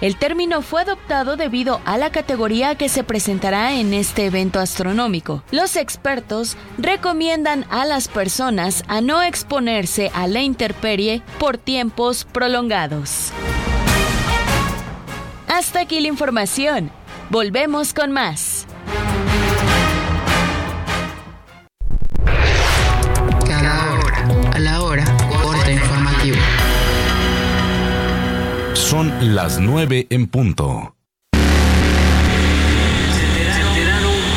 El término fue adoptado debido a la categoría que se presentará en este evento astronómico. Los expertos recomiendan a las personas a no exponerse a la intemperie por tiempos prolongados. Hasta aquí la información. Volvemos con más. Son las 9 en punto.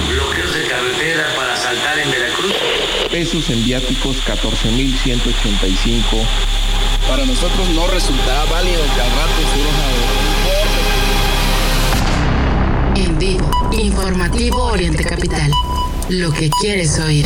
bloqueos de carretera para saltar en Veracruz. pesos en viáticos 14.185. Para nosotros no resultará válido que al rato surja En vivo, informativo Oriente Capital. Lo que quieres oír.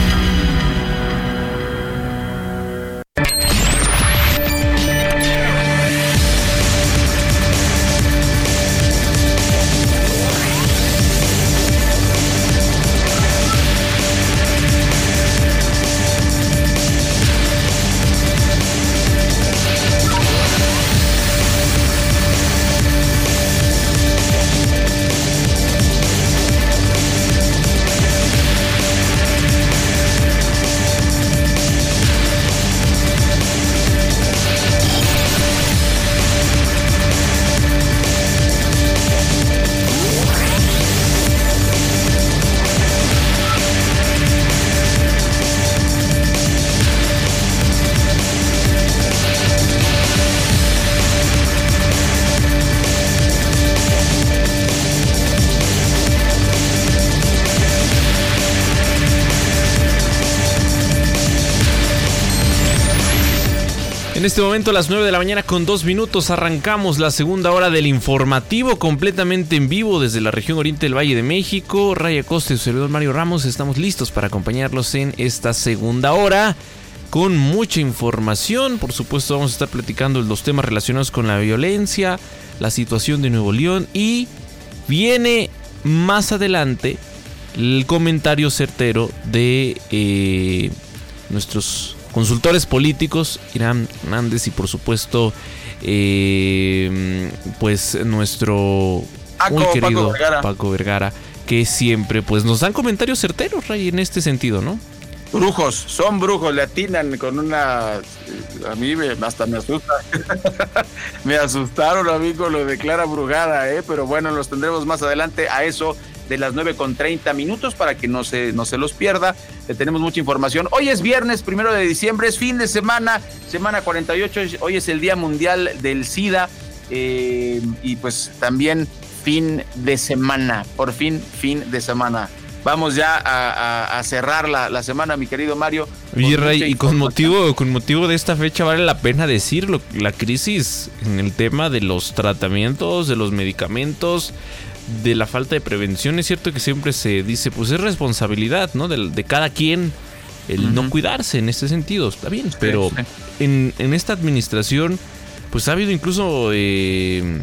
En este momento a las 9 de la mañana con dos minutos arrancamos la segunda hora del informativo completamente en vivo desde la región oriente del Valle de México. Raya Costa y su servidor Mario Ramos estamos listos para acompañarlos en esta segunda hora con mucha información. Por supuesto vamos a estar platicando los temas relacionados con la violencia, la situación de Nuevo León y viene más adelante el comentario certero de eh, nuestros consultores políticos, Irán Hernández y por supuesto, eh, pues nuestro Paco, muy Paco querido Vergara. Paco Vergara, que siempre pues nos dan comentarios certeros, Ray, en este sentido, ¿no? Brujos, son brujos, le atinan con una... A mí me, hasta me asusta. me asustaron a mí con lo de Clara Brugada, ¿eh? pero bueno, los tendremos más adelante a eso de las 9 con 30 minutos para que no se, no se los pierda. Le tenemos mucha información. Hoy es viernes, primero de diciembre, es fin de semana, semana 48, hoy es el Día Mundial del SIDA eh, y pues también fin de semana, por fin, fin de semana. Vamos ya a, a- a cerrar la, la semana, mi querido Mario. Oye, Ray, y con motivo, con motivo de esta fecha vale la pena decirlo, la crisis en el tema de los tratamientos, de los medicamentos, de la falta de prevención, es cierto que siempre se dice, pues es responsabilidad, ¿no? De, de cada quien el no cuidarse en este sentido, está bien, pero sí. En, en esta administración, pues ha habido incluso eh,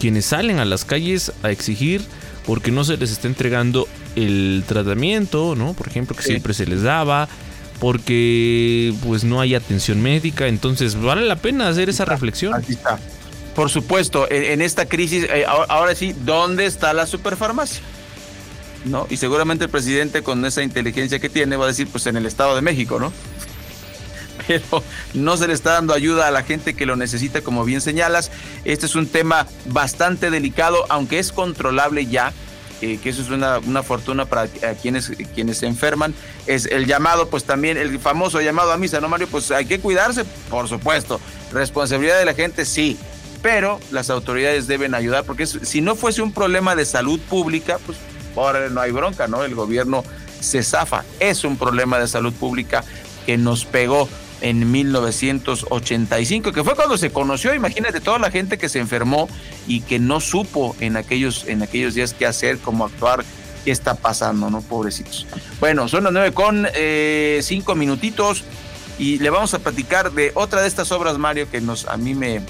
quienes salen a las calles a exigir porque no se les está entregando el tratamiento, ¿no? Por ejemplo, que Sí. siempre se les daba, porque pues no hay atención médica, entonces vale la pena hacer esa reflexión. Está. Por supuesto, en, esta crisis, eh, ahora, sí, ¿dónde está la superfarmacia? ¿No? Y seguramente el presidente con esa inteligencia que tiene va a decir, pues en el Estado de México, ¿no? Pero no se le está dando ayuda a la gente que lo necesita, como bien señalas. Este es un tema bastante delicado, aunque es controlable ya, eh, que eso es una, una fortuna para quienes, quienes se enferman. Es el llamado, pues también, el famoso llamado a misa, ¿no, Mario? Pues hay que cuidarse, por supuesto. Responsabilidad de la gente, sí. Pero las autoridades deben ayudar, porque si no fuese un problema de salud pública, pues ahora no hay bronca, ¿no? El gobierno se zafa. Es un problema de salud pública que nos pegó en 1985, que fue cuando se conoció, imagínate toda la gente que se enfermó y que no supo en aquellos, en aquellos días qué hacer, cómo actuar, qué está pasando, ¿no? Pobrecitos. Bueno, son las nueve con eh, cinco minutitos y le vamos a platicar de otra de estas obras, Mario, que nos, a mí me,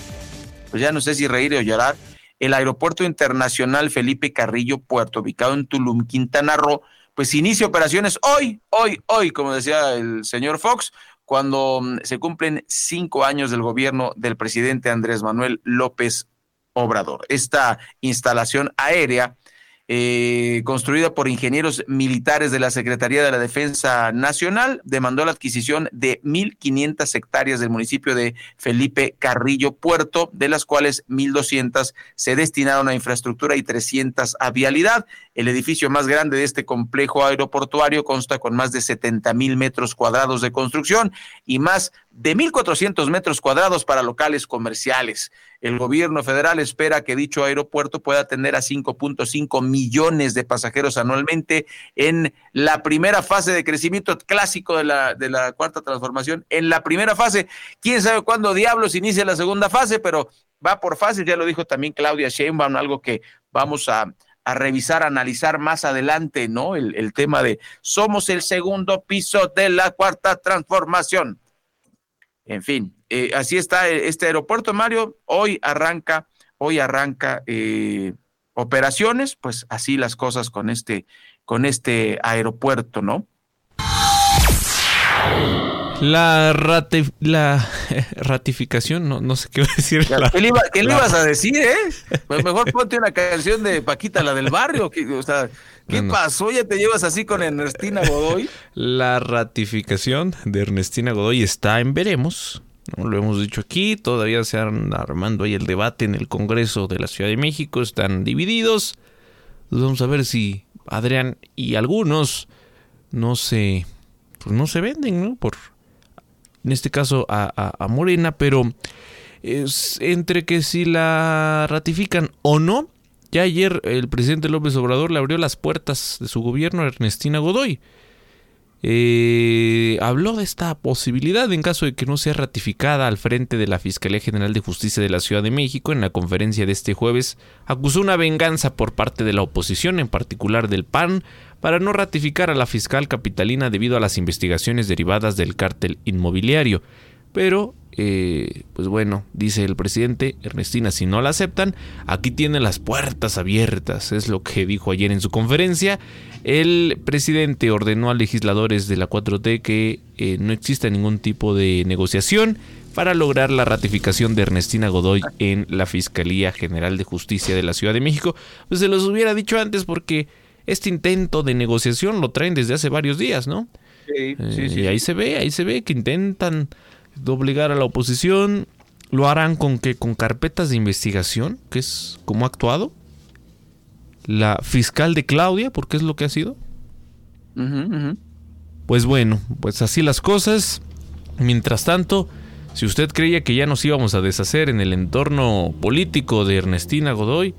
pues ya no sé si reír o llorar, el Aeropuerto Internacional Felipe Carrillo Puerto, ubicado en Tulum, Quintana Roo, pues inicia operaciones hoy, hoy, hoy, como decía el señor Fox, cuando mm, se cumplen cinco años del gobierno del presidente Andrés Manuel López Obrador. Esta instalación aérea eh, construida por ingenieros militares de la Secretaría de la Defensa Nacional, demandó la adquisición de 1.500 hectáreas del municipio de Felipe Carrillo Puerto, de las cuales 1.200 se destinaron a infraestructura y 300 a vialidad. El edificio más grande de este complejo aeroportuario consta con más de 70 mil metros cuadrados de construcción y más de 1.400 metros cuadrados para locales comerciales. El gobierno federal espera que dicho aeropuerto pueda atender a 5.5 millones de pasajeros anualmente en la primera fase de crecimiento clásico de la, de la cuarta transformación. En la primera fase, quién sabe cuándo diablos inicia la segunda fase, pero va por fases, ya lo dijo también Claudia Sheinbaum, algo que vamos a, a revisar, analizar más adelante, ¿no? El, el tema de somos el segundo piso de la cuarta transformación. En fin, eh, así está este aeropuerto, Mario. Hoy arranca, hoy arranca eh, operaciones, pues así las cosas con este, con este aeropuerto, ¿no? La, la ratificación, no, no sé qué voy a decir. ¿Qué, le, ibas a decir, eh? Pues mejor ponte una canción de Paquita, la del barrio. o sea, ¿qué pasó? ¿Ya te llevas así con Ernestina Godoy? La ratificación de Ernestina Godoy está en veremos. ¿No? Lo hemos dicho aquí, todavía se han armando ahí el debate en el Congreso de la Ciudad de México, están divididos. Pues vamos a ver si Adrián y algunos no se, pues no se venden, ¿no? Por en este caso a, Morena, pero es entre que si la ratifican o no, ya ayer el presidente López Obrador le abrió las puertas de su gobierno a Ernestina Godoy. Eh, habló de esta posibilidad en caso de que no sea ratificada al frente de la Fiscalía General de Justicia de la Ciudad de México en la conferencia de este jueves. Acusó una venganza por parte de la oposición, en particular del PAN, para no ratificar a la fiscal capitalina debido a las investigaciones derivadas del cártel inmobiliario. Pero, eh, pues bueno, dice el presidente Ernestina, si no la aceptan, aquí tienen las puertas abiertas, es lo que dijo ayer en su conferencia. El presidente ordenó a legisladores de la 4T que eh, no exista ningún tipo de negociación para lograr la ratificación de Ernestina Godoy en la Fiscalía General de Justicia de la Ciudad de México. Pues se los hubiera dicho antes porque este intento de negociación lo traen desde hace varios días, ¿no? Sí, sí, eh, sí. Y ahí se ve, ahí se ve que intentan obligar a la oposición. ¿Lo harán con que con carpetas de investigación, que es como ha actuado? La fiscal de Claudia, porque es lo que ha sido. Pues bueno, pues así las cosas. Mientras tanto, si usted creía que ya nos íbamos a deshacer en el entorno político de Ernestina Godoy,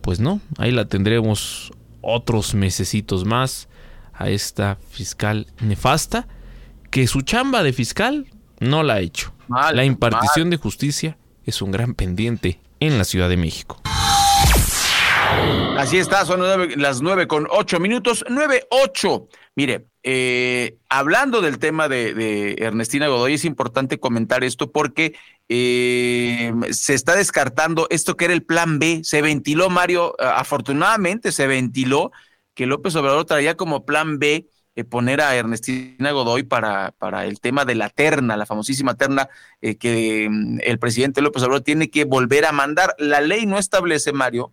pues no, ahí la tendremos otros mesecitos más a esta fiscal nefasta que su chamba de fiscal no la ha hecho. la impartición de justicia es un gran pendiente en la Ciudad de México. Así está, son las nueve con ocho minutos, nueve ocho. Mire, eh, hablando del tema de, Ernestina Godoy, es importante comentar esto porque eh, se está descartando esto que era el plan B. Se ventiló, Mario, afortunadamente se ventiló que López Obrador traía como plan B eh, poner a Ernestina Godoy para, para el tema de la terna, la famosísima terna eh, que mm, el presidente López Obrador tiene que volver a mandar. La ley no establece, Mario,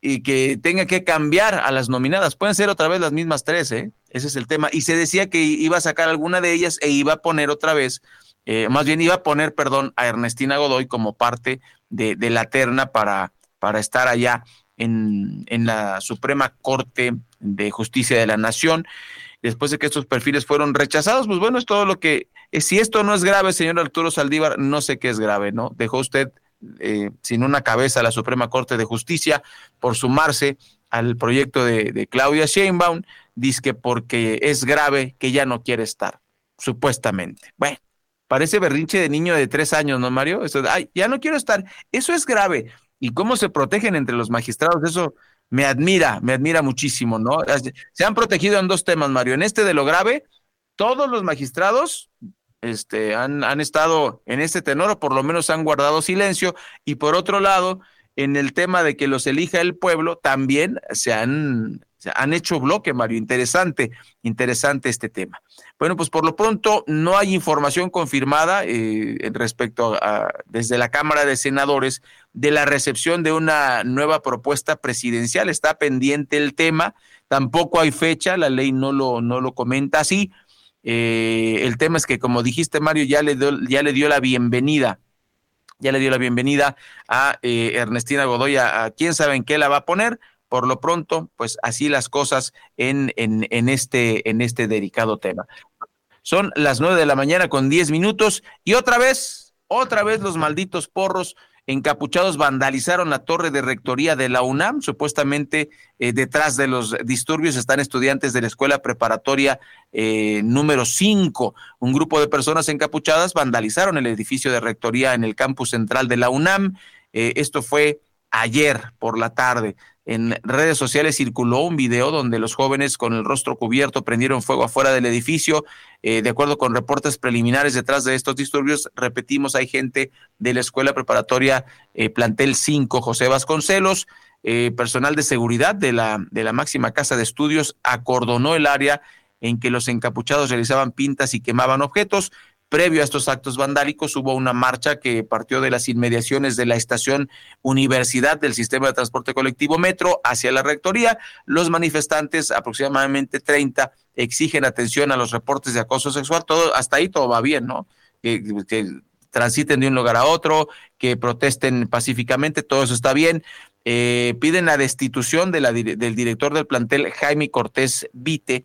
y que tenga que cambiar a las nominadas. Pueden ser otra vez las mismas tres, ¿eh? Ese es el tema. Y se decía que iba a sacar alguna de ellas e iba a poner otra vez, eh, más bien iba a poner, perdón, a Ernestina Godoy como parte de, de la terna para, para estar allá en, la Suprema Corte de Justicia de la Nación. Después de que estos perfiles fueron rechazados, pues bueno, es todo lo que, eh, si esto no es grave, señor Arturo Saldívar, no sé qué es grave, ¿no? Dejó usted eh, sin una cabeza a la Suprema Corte de Justicia por sumarse al proyecto de, Claudia Sheinbaum, dice que porque es grave que ya no quiere estar, supuestamente. Bueno, parece berrinche de niño de tres años, ¿no, Mario? Eso, ay, ya no quiero estar. Eso es grave. ¿Y cómo se protegen entre los magistrados? Eso me admira, me admira muchísimo, ¿no? Se han protegido en dos temas, Mario. En este de lo grave, todos los magistrados este, han, han estado en este tenor, o por lo menos han guardado silencio. Y por otro lado, en el tema de que los elija el pueblo, también se han, han hecho bloque, Mario. Interesante, interesante este tema. Bueno, pues por lo pronto no hay información confirmada eh, respecto a, desde la Cámara de Senadores de la recepción de una nueva propuesta presidencial. Está pendiente el tema, tampoco hay fecha, la ley no lo, no lo comenta así. Eh, el tema es que, como dijiste, Mario, ya le, dio, ya le dio la bienvenida ya le dio la bienvenida a eh, Ernestina Godoy, a, quién sabe en qué la va a poner. Por lo pronto, pues así las cosas en, en, este, en este delicado tema. Son las nueve de la mañana con diez minutos y otra vez, otra vez los malditos porros encapuchados vandalizaron la torre de rectoría de la UNAM. Supuestamente eh, detrás de los disturbios están estudiantes de la escuela preparatoria eh, número 5. Un grupo de personas encapuchadas vandalizaron el edificio de rectoría en el campus central de la UNAM. Eh, esto fue ayer por la tarde. En redes sociales circuló un video donde los jóvenes con el rostro cubierto prendieron fuego afuera del edificio. Eh, de acuerdo con reportes preliminares detrás de estos disturbios, repetimos, hay gente de la escuela preparatoria eh, Plantel 5, José Vasconcelos. Eh, personal de seguridad de la, de la máxima casa de estudios acordonó el área en que los encapuchados realizaban pintas y quemaban objetos. Previo a estos actos vandálicos hubo una marcha que partió de las inmediaciones de la estación Universidad del Sistema de Transporte Colectivo Metro hacia la Rectoría. Los manifestantes, aproximadamente 30, exigen atención a los reportes de acoso sexual. Todo, hasta ahí todo va bien, ¿no? Que, transiten de un lugar a otro, que protesten pacíficamente, todo eso está bien. Eh, piden la destitución de la, del director del plantel, Jaime Cortés Vite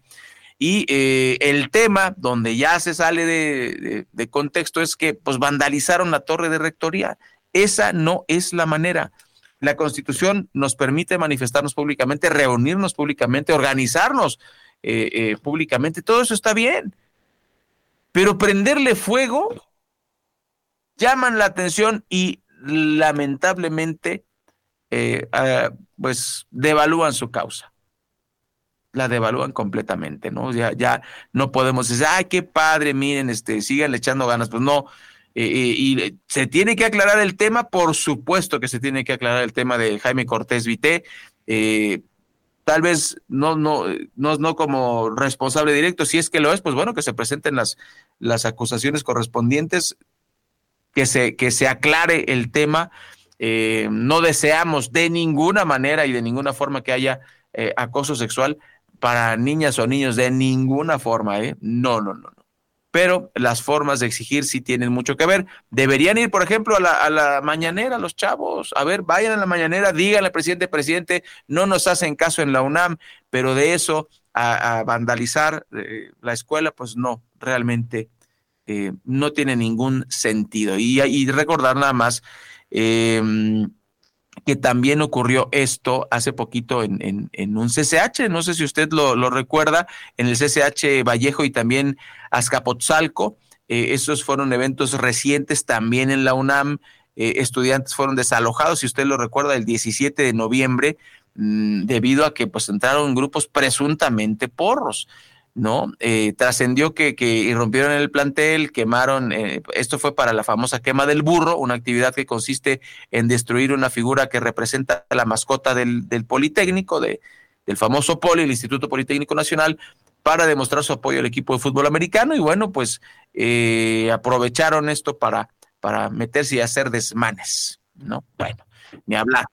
y eh, el tema donde ya se sale de, contexto es que pues vandalizaron la torre de rectoría. Esa no es la manera. La constitución nos permite manifestarnos públicamente, reunirnos públicamente, organizarnos eh, eh, públicamente. Todo eso está bien. Pero prenderle fuego llaman la atención y lamentablemente pues devalúan su causa la devalúan completamente, ¿no? Ya, ya no podemos decir, ay, qué padre, miren, este, sigan echando ganas, pues no. Eh, eh, y se tiene que aclarar el tema, por supuesto que se tiene que aclarar el tema de Jaime Cortés Vité. Eh, tal vez no, no, no, no como responsable directo, si es que lo es, pues bueno, que se presenten las, las acusaciones correspondientes, que se, que se aclare el tema. no deseamos de ninguna manera y de ninguna forma que haya acoso sexual, para niñas o niños de ninguna forma, ¿eh? No, no, no, no. Pero las formas de exigir sí tienen mucho que ver. Deberían ir, por ejemplo, a la, a mañanera, los chavos. A ver, vayan a la mañanera, díganle al presidente, presidente, no nos hacen caso en la UNAM, pero de eso a, vandalizar eh, la escuela, pues no, realmente eh, no tiene ningún sentido. Y, y recordar nada más, eh, que también ocurrió esto hace poquito en, en, un CCH, no sé si usted lo, lo, recuerda, en el CCH Vallejo y también Azcapotzalco. Eh, esos fueron eventos recientes también en la UNAM. Eh, estudiantes fueron desalojados, si usted lo recuerda, el 17 de noviembre, mmm, debido a que pues entraron grupos presuntamente porros. ¿No? Eh, trascendió que, que, irrumpieron el plantel, quemaron, eh, esto fue para la famosa quema del burro, una actividad que consiste en destruir una figura que representa la mascota del, del Politécnico, de, del famoso Poli, el Instituto Politécnico Nacional, para demostrar su apoyo al equipo de fútbol americano y bueno, pues eh, aprovecharon esto para, para meterse y hacer desmanes, ¿no? Bueno, ni hablar.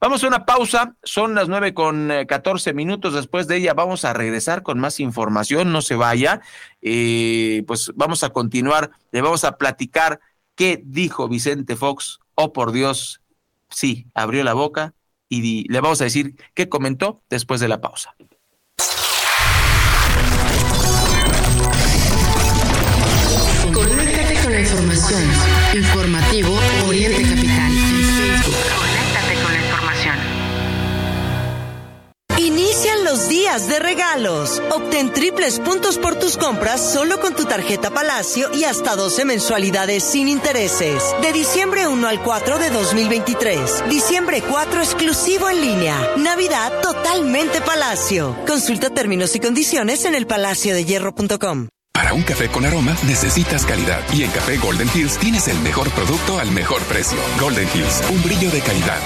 Vamos a una pausa, son las nueve con eh, catorce minutos. Después de ella vamos a regresar con más información, no se vaya. Eh, pues vamos a continuar, le vamos a platicar qué dijo Vicente Fox. Oh, por Dios, sí, abrió la boca y le vamos a decir qué comentó después de la pausa. Con la información. Informativo de regalos. Obtén triples puntos por tus compras solo con tu tarjeta Palacio y hasta 12 mensualidades sin intereses. De diciembre 1 al 4 de 2023. Diciembre 4 exclusivo en línea. Navidad totalmente Palacio. Consulta términos y condiciones en elpalaciodehierro.com. Para un café con aroma necesitas calidad y en Café Golden Hills tienes el mejor producto al mejor precio. Golden Hills, un brillo de calidad.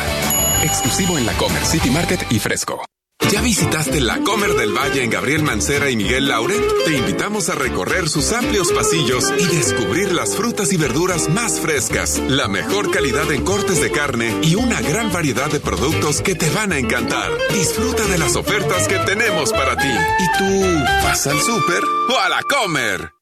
Exclusivo en la Comer City Market y Fresco. ¿Ya visitaste la Comer del Valle en Gabriel Mancera y Miguel Laure? Te invitamos a recorrer sus amplios pasillos y descubrir las frutas y verduras más frescas, la mejor calidad en cortes de carne y una gran variedad de productos que te van a encantar. Disfruta de las ofertas que tenemos para ti. ¿Y tú vas al súper o a la Comer?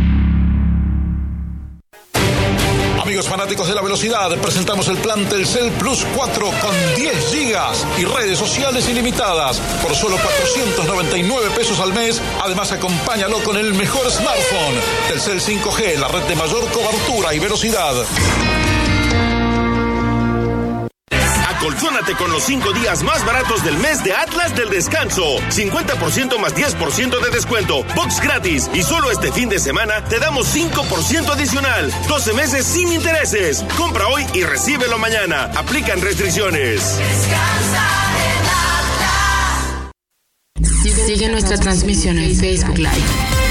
Fanáticos de la velocidad, presentamos el plan Telcel Plus 4 con 10 gigas y redes sociales ilimitadas por solo 499 pesos al mes. Además, acompáñalo con el mejor smartphone. Telcel 5G, la red de mayor cobertura y velocidad. Acolchónate con los 5 días más baratos del mes de Atlas del Descanso. 50% más 10% de descuento. Box gratis. Y solo este fin de semana te damos 5% adicional. 12 meses sin intereses. Compra hoy y recíbelo mañana. Aplican restricciones. Sigue nuestra transmisión en Facebook Live.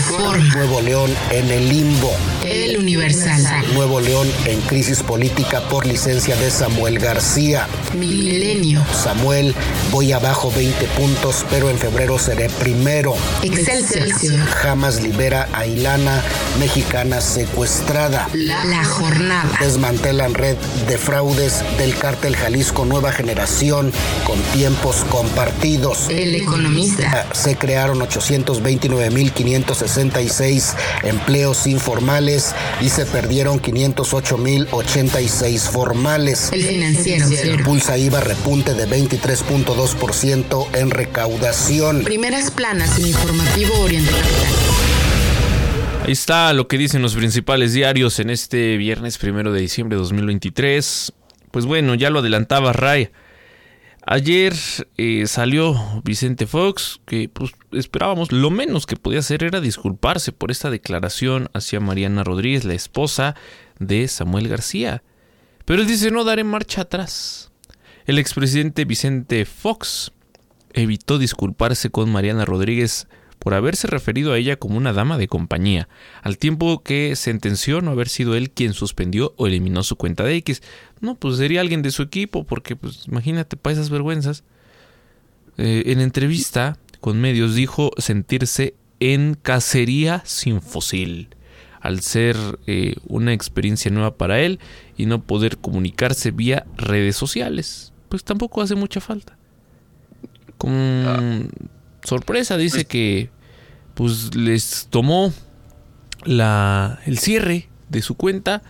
Reforma. Nuevo León en el limbo. El Universal. Nuevo León en crisis política por licencia de Samuel García. Milenio. Samuel, voy abajo 20 puntos, pero en febrero seré primero. Excelsior. Jamás libera a Ilana, mexicana secuestrada. La, la jornada. Desmantelan red de fraudes del cártel Jalisco Nueva Generación con tiempos compartidos. El economista. Se crearon 829.566 empleos informales y se perdieron 508.086 formales. El financiero. Pulsa IVA repunte de 23.2% en recaudación. Primeras planas en Informativo Oriente Capital. Ahí está lo que dicen los principales diarios en este viernes primero de diciembre de 2023. Pues bueno, ya lo adelantaba Ray. Ayer eh, salió Vicente Fox, que pues, esperábamos, lo menos que podía hacer era disculparse por esta declaración hacia Mariana Rodríguez, la esposa de Samuel García. Pero él dice no daré marcha atrás. El expresidente Vicente Fox evitó disculparse con Mariana Rodríguez por haberse referido a ella como una dama de compañía, al tiempo que sentenció no haber sido él quien suspendió o eliminó su cuenta de X. No, pues sería alguien de su equipo, porque pues imagínate para esas vergüenzas. Eh, en entrevista con medios dijo sentirse en cacería sin fusil, al ser eh, una experiencia nueva para él y no poder comunicarse vía redes sociales. Pues tampoco hace mucha falta. Con sorpresa dice que pues les tomó la, el cierre de su cuenta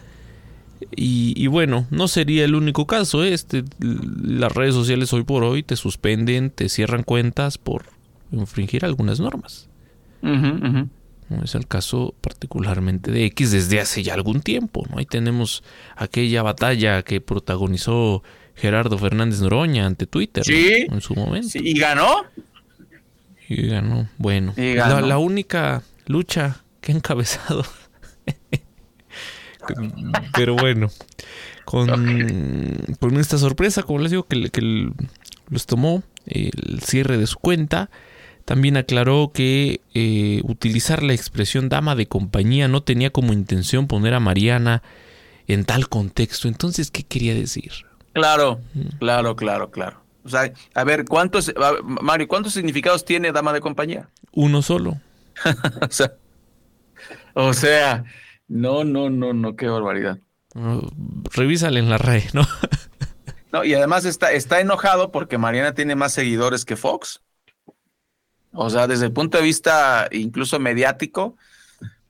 y, y, bueno, no sería el único caso. ¿eh? Este, las redes sociales hoy por hoy te suspenden, te cierran cuentas por infringir algunas normas. Uh -huh, uh -huh. Es el caso particularmente de X desde hace ya algún tiempo. ¿no? Ahí tenemos aquella batalla que protagonizó Gerardo Fernández Noroña ante Twitter sí, ¿no? en su momento. Sí, y ganó. Y ganó. Bueno, y ganó. La, la, única lucha que ha encabezado. Pero bueno, con, okay. con, esta sorpresa, como les digo, que, que los tomó el cierre de su cuenta. También aclaró que eh, utilizar la expresión dama de compañía no tenía como intención poner a Mariana en tal contexto. Entonces, ¿qué quería decir? Claro, claro, claro, claro. O sea, a ver, ¿cuántos, Mario, cuántos significados tiene dama de compañía? Uno solo. o sea, o sea No, no, no, no, qué barbaridad. revísale en la red, ¿no? no, y además está, está enojado porque Mariana tiene más seguidores que Fox. O sea, desde el punto de vista incluso mediático,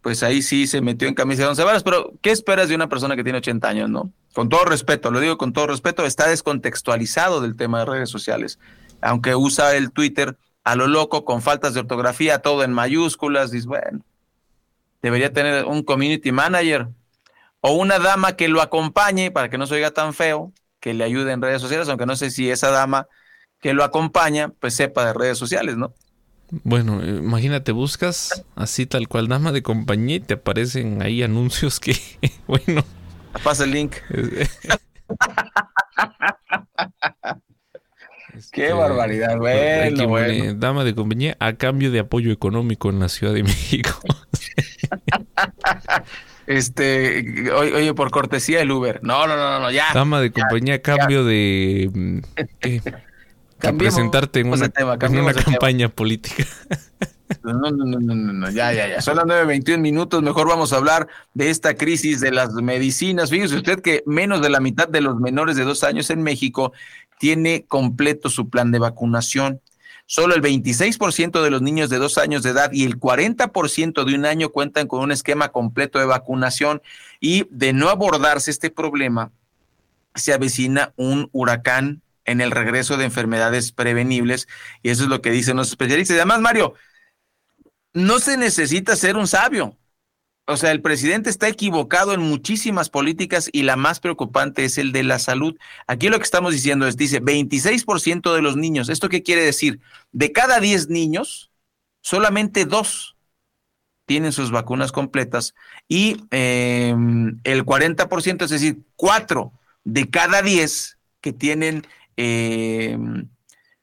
pues ahí sí se metió en camisa de once varas. Pero, ¿qué esperas de una persona que tiene 80 años, no? Con todo respeto, lo digo con todo respeto, está descontextualizado del tema de redes sociales. Aunque usa el Twitter a lo loco, con faltas de ortografía, todo en mayúsculas, dices, bueno, debería tener un community manager o una dama que lo acompañe para que no se oiga tan feo, que le ayude en redes sociales, aunque no sé si esa dama que lo acompaña, pues sepa de redes sociales, ¿no? Bueno, imagínate, buscas así tal cual dama de compañía y te aparecen ahí anuncios que, bueno. Pasa el link. Qué barbaridad, bueno, Dama de compañía a cambio de apoyo económico en la Ciudad de México. este, oye, por cortesía el Uber. No, no, no, no, ya. Dama de compañía a cambio de... Presentarte en una, campaña política. No, no, no, no, no, ya, ya, ya. Son las 9.21 minutos. Mejor vamos a hablar de esta crisis de las medicinas. Fíjese usted que menos de la mitad de los menores de dos años en México tiene completo su plan de vacunación. Solo el 26% de los niños de dos años de edad y el 40% de un año cuentan con un esquema completo de vacunación. Y de no abordarse este problema, se avecina un huracán en el regreso de enfermedades prevenibles y eso es lo que dicen los especialistas. Y además, Mario, no se necesita ser un sabio. O sea, el presidente está equivocado en muchísimas políticas y la más preocupante es el de la salud. Aquí lo que estamos diciendo es, dice, 26% de los niños. ¿Esto qué quiere decir? De cada 10 niños, solamente dos tienen sus vacunas completas y em, el 40%, es decir, cuatro de cada 10 que tienen eh,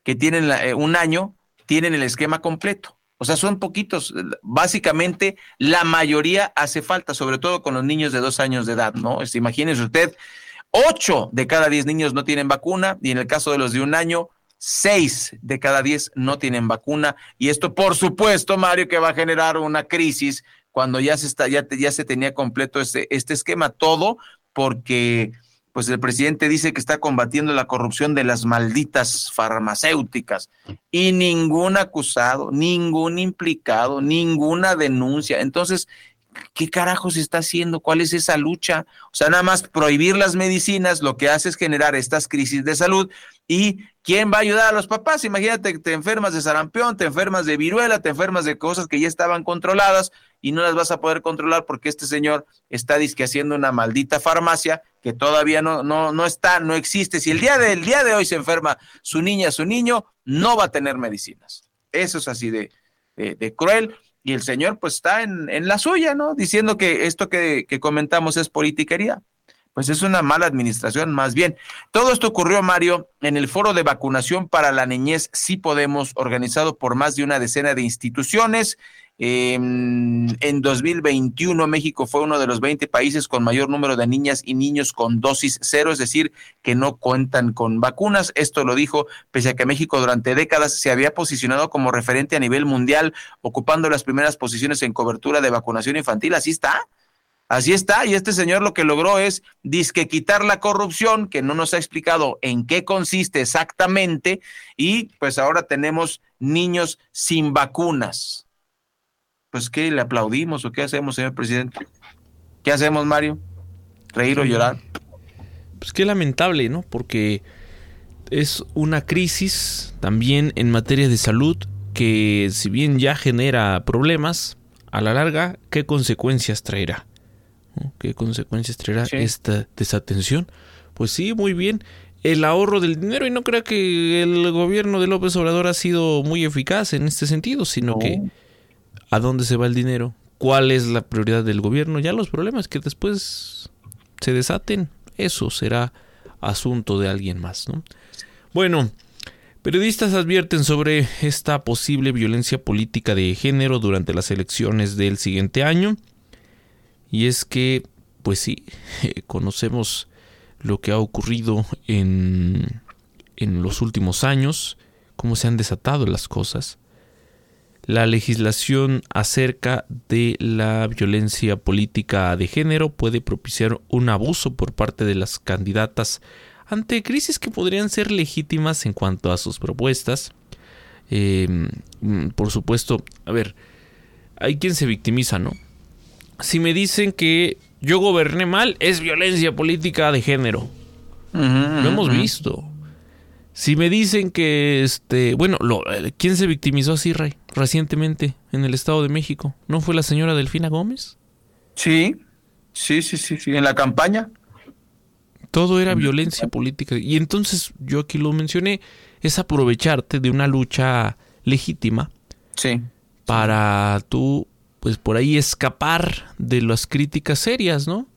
que tienen eh, un año tienen el esquema completo. O sea, son poquitos. Básicamente, la mayoría hace falta, sobre todo con los niños de dos años de edad, ¿no? Este, imagínese usted, ocho de cada diez niños no tienen vacuna, y en el caso de los de un año, seis de cada diez no tienen vacuna. Y esto, por supuesto, Mario, que va a generar una crisis cuando ya se está, ya, ya se tenía completo este, este esquema, todo porque pues el presidente dice que está combatiendo la corrupción de las malditas farmacéuticas y ningún acusado, ningún implicado, ninguna denuncia. Entonces, ¿qué carajos está haciendo? ¿Cuál es esa lucha? O sea, nada más prohibir las medicinas lo que hace es generar estas crisis de salud y ¿quién va a ayudar a los papás? Imagínate que te enfermas de sarampión, te enfermas de viruela, te enfermas de cosas que ya estaban controladas y no las vas a poder controlar porque este señor está disque haciendo una maldita farmacia que todavía no, no, no está, no existe. Si el día, de, día de hoy se enferma su niña, su niño, no va a tener medicinas. Eso es así de, de, cruel. Y el señor pues está en, en, la suya, ¿no? Diciendo que esto que, que comentamos es politiquería pues es una mala administración más bien. Todo esto ocurrió, Mario, en el foro de vacunación para la niñez Sí Podemos, organizado por más de una decena de instituciones. En, en 2021 México fue uno de los 20 países con mayor número de niñas y niños con dosis cero, es decir, que no cuentan con vacunas. Esto lo dijo pese a que México durante décadas se había posicionado como referente a nivel mundial, ocupando las primeras posiciones en cobertura de vacunación infantil. Así está. Así está, y este señor lo que logró es disque quitar la corrupción, que no nos ha explicado en qué consiste exactamente, y pues ahora tenemos niños sin vacunas pues ¿qué? ¿Le aplaudimos o qué hacemos, señor presidente? ¿Qué hacemos, Mario? ¿Reír o llorar? Pues qué lamentable, ¿no? Porque es una crisis también en materia de salud que si bien ya genera problemas, a la larga, ¿qué consecuencias traerá? ¿Qué consecuencias traerá esta desatención? Pues sí, muy bien. El ahorro del dinero y no creo que el gobierno de López Obrador ha sido muy eficaz en este sentido, sino que a dónde se va el dinero, cuál es la prioridad del gobierno, ya los problemas que después se desaten, eso será asunto de alguien más, ¿no? Bueno, periodistas advierten sobre esta posible violencia política de género durante las elecciones del siguiente año. Y es que, pues sí, conocemos lo que ha ocurrido en, en los últimos años, cómo se han desatado las cosas la legislación acerca de la violencia política de género puede propiciar un abuso por parte de las candidatas ante crisis que podrían ser legítimas en cuanto a sus propuestas. Em, por supuesto, a ver, hay quien se victimiza, ¿no? Si me dicen que yo goberné mal, es violencia política de género. lo hemos visto. Si me dicen que, este, bueno, lo, eh, ¿quién se victimizó así, Rey, recientemente en el Estado de México? ¿No fue la señora Delfina Gómez? Sí, sí, sí, sí, sí, en la campaña. Todo era violencia política. Y entonces, yo aquí lo mencioné, es aprovecharte de una lucha legítima. Sí. Para tú, pues por ahí escapar de las críticas serias, ¿no?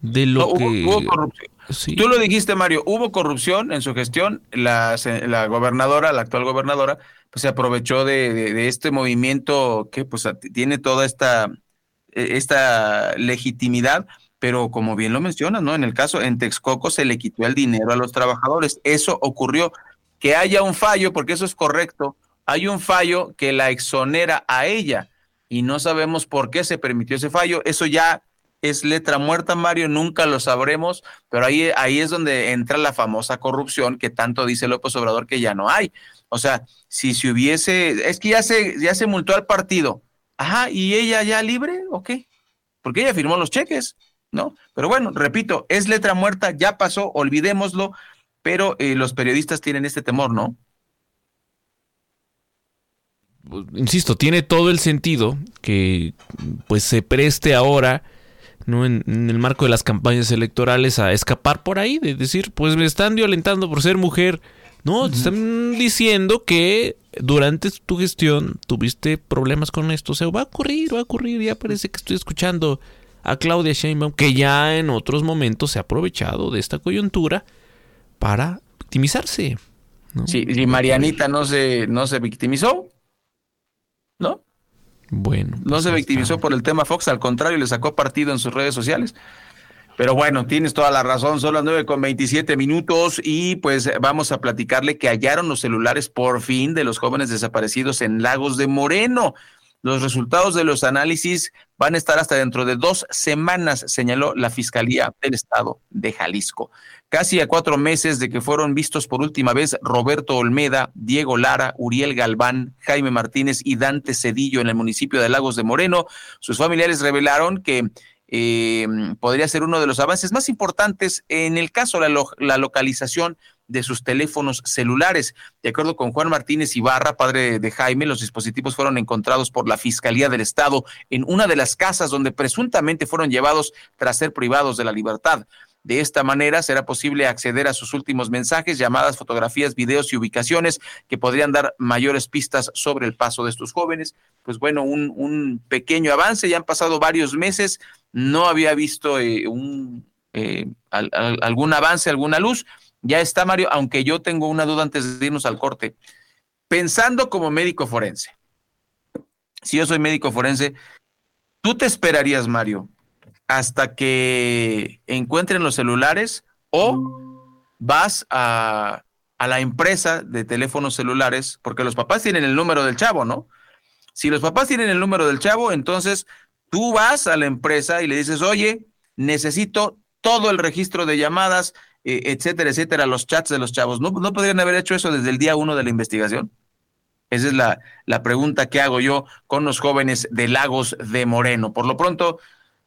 De lo que... Tú lo dijiste, Mario, hubo corrupción en su gestión. La, la gobernadora, la actual gobernadora, pues se aprovechó de, este movimiento que pues tiene toda esta, e, esta legitimidad, pero como bien lo mencionas, ¿no? En el caso, en Texcoco se le quitó el dinero a los trabajadores. Eso ocurrió. Que haya un fallo, porque eso es correcto, hay un fallo que la exonera a ella y no sabemos por qué se permitió ese fallo. Eso ya es letra muerta, Mario, nunca lo sabremos, pero ahí, ahí es donde entra la famosa corrupción que tanto dice López Obrador que ya no hay. O sea, si se hubiese, es que ya se, ya se multó al partido, ajá, y ella ya libre, ¿o qué? Porque ella firmó los cheques, ¿no? Pero bueno, repito, es letra muerta, ya pasó, olvidémoslo, pero eh, los periodistas tienen este temor, ¿no? Insisto, tiene todo el sentido que pues se preste ahora ¿no? En, el marco de las campañas electorales a escapar por ahí, de decir, pues me están violentando por ser mujer. No, te están diciendo que durante tu gestión tuviste problemas con esto. O sea, va a ocurrir, va a ocurrir. Ya parece que estoy escuchando a Claudia Sheinbaum, que ya en otros momentos se ha aprovechado de esta coyuntura para victimizarse. Sí, y Marianita no se, no se victimizó, ¿no? Bueno. no pues se victimizó por el tema Fox, al contrario, le sacó partido en sus redes sociales. Pero bueno, tienes toda la razón, son las 9 con 27 minutos y pues vamos a platicarle que hallaron los celulares por fin de los jóvenes desaparecidos en Lagos de Moreno. Los resultados de los análisis van a estar hasta dentro de dos semanas, señaló la Fiscalía del Estado de Jalisco. Casi a cuatro meses de que fueron vistos por última vez Roberto Olmeda, Diego Lara, Uriel Galván, Jaime Martínez y Dante Cedillo en el municipio de Lagos de Moreno, sus familiares revelaron que eh, podría ser uno de los avances más importantes en el caso de la, la localización de sus teléfonos celulares. De acuerdo con Juan Martínez Ibarra, padre de Jaime, los dispositivos fueron encontrados por la Fiscalía del Estado en una de las casas donde presuntamente fueron llevados tras ser privados de la libertad. De esta manera será posible acceder a sus últimos mensajes, llamadas, fotografías, videos y ubicaciones que podrían dar mayores pistas sobre el paso de estos jóvenes. Pues bueno, un, pequeño avance, ya han pasado varios meses, no había visto eh, un, eh, algún avance, alguna luz. Ya está, Mario, aunque yo tengo una duda antes de irnos al corte. Pensando como médico forense, si yo soy médico forense, ¿tú te esperarías, Mario, hasta que encuentren los celulares o vas a, a la empresa de teléfonos celulares? Porque los papás tienen el número del chavo, ¿no? Si los papás tienen el número del chavo, entonces tú vas a la empresa y le dices, oye, necesito todo el registro de llamadas, eh, etcétera, etcétera, los chats de los chavos. ¿No, ¿No podrían haber hecho eso desde el día uno de la investigación? Esa es la, la pregunta que hago yo con los jóvenes de Lagos de Moreno. Por lo pronto,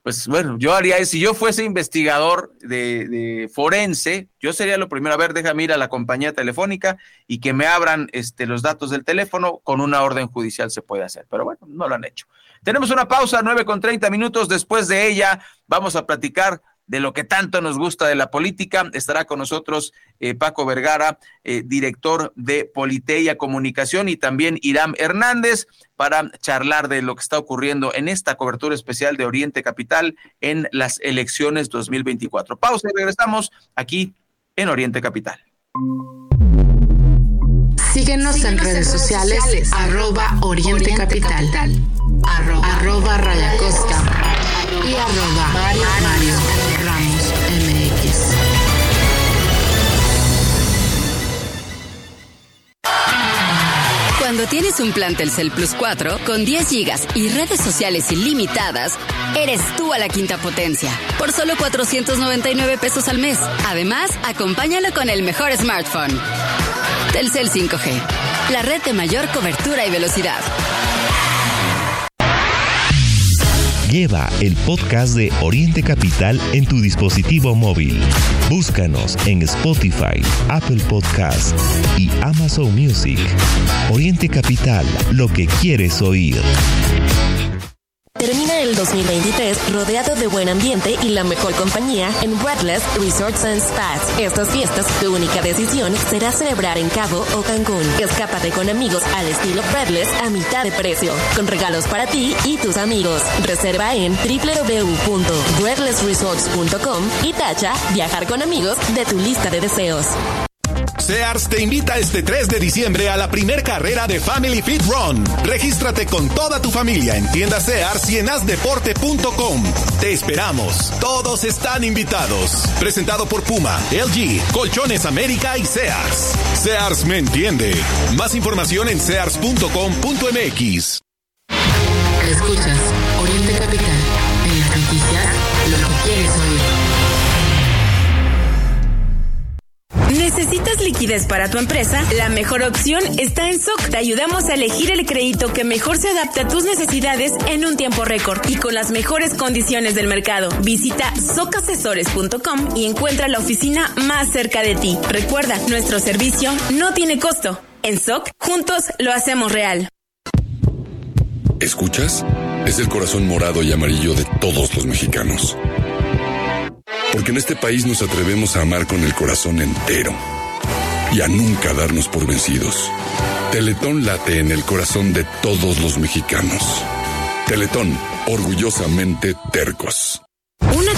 pues bueno, yo haría, si yo fuese investigador de, de, forense, yo sería lo primero, a ver, déjame ir a la compañía telefónica y que me abran este, los datos del teléfono, con una orden judicial se puede hacer, pero bueno, no lo han hecho. Tenemos una pausa, nueve con treinta minutos, después de ella vamos a platicar de lo que tanto nos gusta de la política. Estará con nosotros eh, Paco Vergara, eh, director de Politeia Comunicación, y también Irán Hernández para charlar de lo que está ocurriendo en esta cobertura especial de Oriente Capital en las elecciones 2024. Pausa y regresamos aquí en Oriente Capital. Síguenos en redes sociales, arroba Oriente Capital, arroba, Raya y arroba Mario Cuando tienes un plan Telcel Plus 4 con 10 gigas y redes sociales ilimitadas, eres tú a la quinta potencia por solo 499 pesos al mes. Además, acompáñalo con el mejor smartphone. Telcel 5G, la red de mayor cobertura y velocidad. Lleva el podcast de Oriente Capital en tu dispositivo móvil. Búscanos en Spotify, Apple Podcasts y Amazon Music. Oriente Capital, lo que quieres oír. Termina el 2023 rodeado de buen ambiente y la mejor compañía en Breathless Resorts and Spas. Estas fiestas, tu única decisión será celebrar en Cabo o Cancún. Escápate con amigos al estilo Breathless a mitad de precio, con regalos para ti y tus amigos. Reserva en www.breathlessresorts.com y tacha viajar con amigos de tu lista de deseos. Sears te invita este 3 de diciembre a la primer carrera de Family Fit Run. Regístrate con toda tu familia en tiendas Sears y en asdeporte.com. Te esperamos. Todos están invitados. Presentado por Puma, LG, Colchones América y Sears. Sears me entiende. Más información en sears.com.mx. Escuchas Oriente Capital. En las lo que quieres oír. ¿Necesitas liquidez para tu empresa? La mejor opción está en SOC. Te ayudamos a elegir el crédito que mejor se adapte a tus necesidades en un tiempo récord y con las mejores condiciones del mercado. Visita socasesores.com y encuentra la oficina más cerca de ti. Recuerda, nuestro servicio no tiene costo. En SOC, juntos lo hacemos real. ¿Escuchas? Es el corazón morado y amarillo de todos los mexicanos. Porque en este país nos atrevemos a amar con el corazón entero y a nunca darnos por vencidos. Teletón late en el corazón de todos los mexicanos. Teletón, orgullosamente tercos.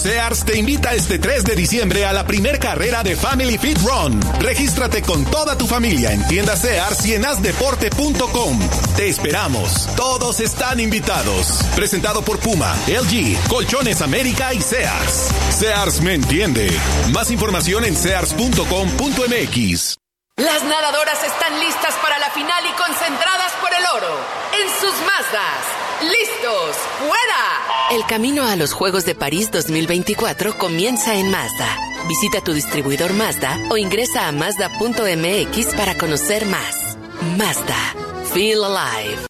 Sears te invita este 3 de diciembre a la primer carrera de Family Fit Run. Regístrate con toda tu familia en tiendas Sears y en asdeporte.com. Te esperamos. Todos están invitados. Presentado por Puma, LG, Colchones América y Sears. Sears me entiende. Más información en sears.com.mx. Las nadadoras están listas para la final y concentradas por el oro. En sus Mazdas. ¡Listos! ¡Fuera! El camino a los Juegos de París 2024 comienza en Mazda. Visita tu distribuidor Mazda o ingresa a mazda.mx para conocer más. Mazda. Feel alive.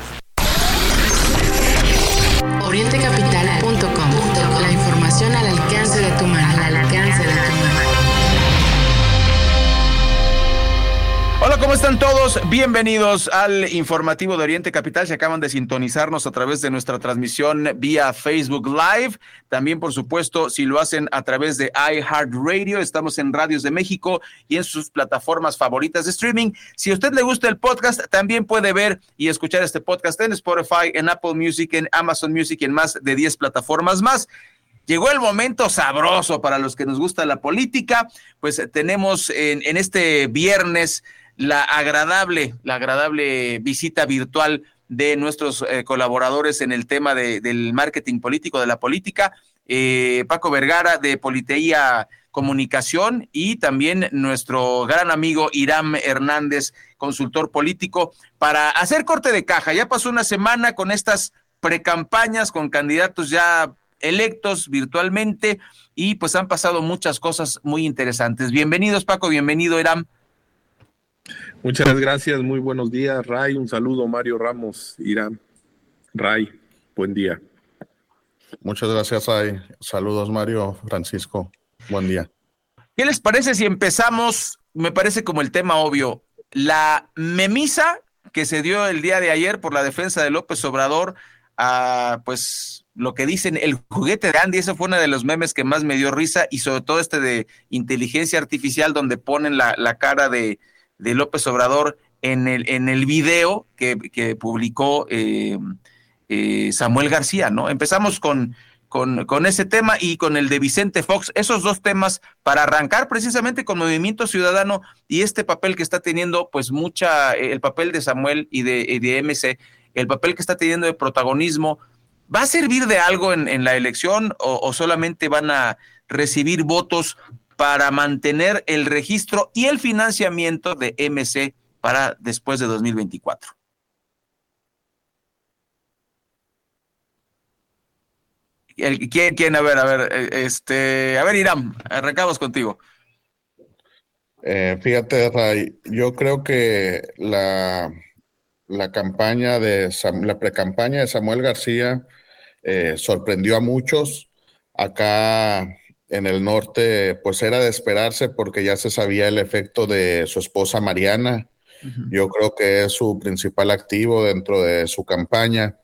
Información al alcance de tu mano. Al alcance de tu mano. Hola, ¿cómo están todos? Bienvenidos al informativo de Oriente Capital. Se acaban de sintonizarnos a través de nuestra transmisión vía Facebook Live. También, por supuesto, si lo hacen a través de iHeartRadio, estamos en Radios de México y en sus plataformas favoritas de streaming. Si a usted le gusta el podcast, también puede ver y escuchar este podcast en Spotify, en Apple Music, en Amazon Music y en más de 10 plataformas más. Llegó el momento sabroso para los que nos gusta la política, pues tenemos en, este viernes la agradable, la agradable visita virtual de nuestros eh, colaboradores en el tema de, del marketing político, de la política. eh, Paco Vergara de Politeía Comunicación y también nuestro gran amigo Irán Hernández, consultor político, para hacer corte de caja. Ya pasó una semana con estas precampañas, con candidatos ya electos virtualmente y pues han pasado muchas cosas muy interesantes. Bienvenidos Paco, bienvenido Irán. Muchas gracias, muy buenos días Ray, un saludo Mario Ramos, Irán. Ray, buen día. Muchas gracias Ray, saludos Mario, Francisco, buen día. ¿Qué les parece si empezamos? Me parece como el tema obvio, la memisa que se dio el día de ayer por la defensa de López Obrador a pues lo que dicen el juguete de Andy, eso fue uno de los memes que más me dio risa y sobre todo este de inteligencia artificial donde ponen la, cara de, López Obrador en el, en el video que, publicó eh, eh, Samuel García, ¿no? Empezamos con, con, con, ese tema y con el de Vicente Fox, esos dos temas para arrancar precisamente con Movimiento Ciudadano y este papel que está teniendo pues mucha, el papel de Samuel y de, de MC, el papel que está teniendo de protagonismo ¿Va a servir de algo en, la elección o, solamente van a recibir votos para mantener el registro y el financiamiento de MC para después de 2024? ¿Quién, quién? A ver, a ver, este, a ver, Irán, arrancamos contigo. Eh, fíjate, Ray, yo creo que la, la campaña de la precampaña de Samuel García eh, sorprendió a muchos. Acá en el norte, pues era de esperarse porque ya se sabía el efecto de su esposa Mariana. Yo creo que es su principal activo dentro de su campaña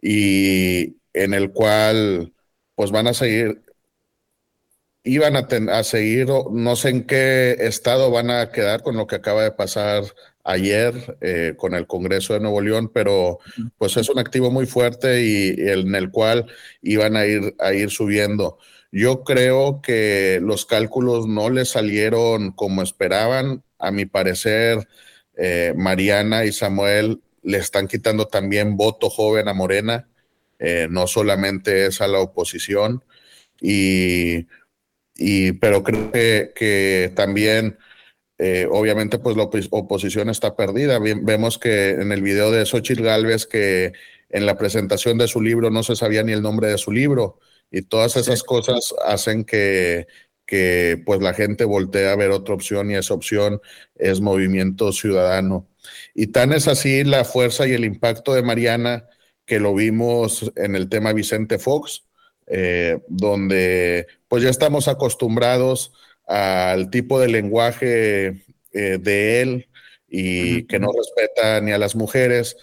y en el cual pues van a seguir, iban a, a seguir, no sé en qué estado van a quedar con lo que acaba de pasar ayer eh, con el Congreso de Nuevo León, pero pues es un activo muy fuerte y, en el cual iban a ir, a ir subiendo. Yo creo que los cálculos no le salieron como esperaban. A mi parecer, eh, Mariana y Samuel le están quitando también voto joven a Morena, eh, no solamente es a la oposición. Y, y pero creo que, que también eh, obviamente pues la oposición está perdida. vemos que en el video de Xochitl Galvez que en la presentación de su libro no se sabía ni el nombre de su libro y todas esas cosas hacen que, que pues la gente voltee a ver otra opción y esa opción es movimiento ciudadano. Y tan es así la fuerza y el impacto de Mariana que lo vimos en el tema Vicente Fox, eh, donde pues ya estamos acostumbrados al tipo de lenguaje eh, de él y que no respeta ni a las mujeres,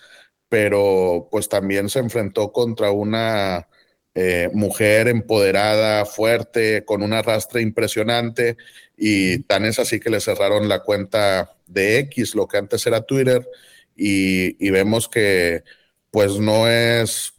pero pues también se enfrentó contra una eh, mujer empoderada, fuerte, con un arrastre impresionante y tan es así que le cerraron la cuenta de X, lo que antes era Twitter, y, y vemos que pues no es,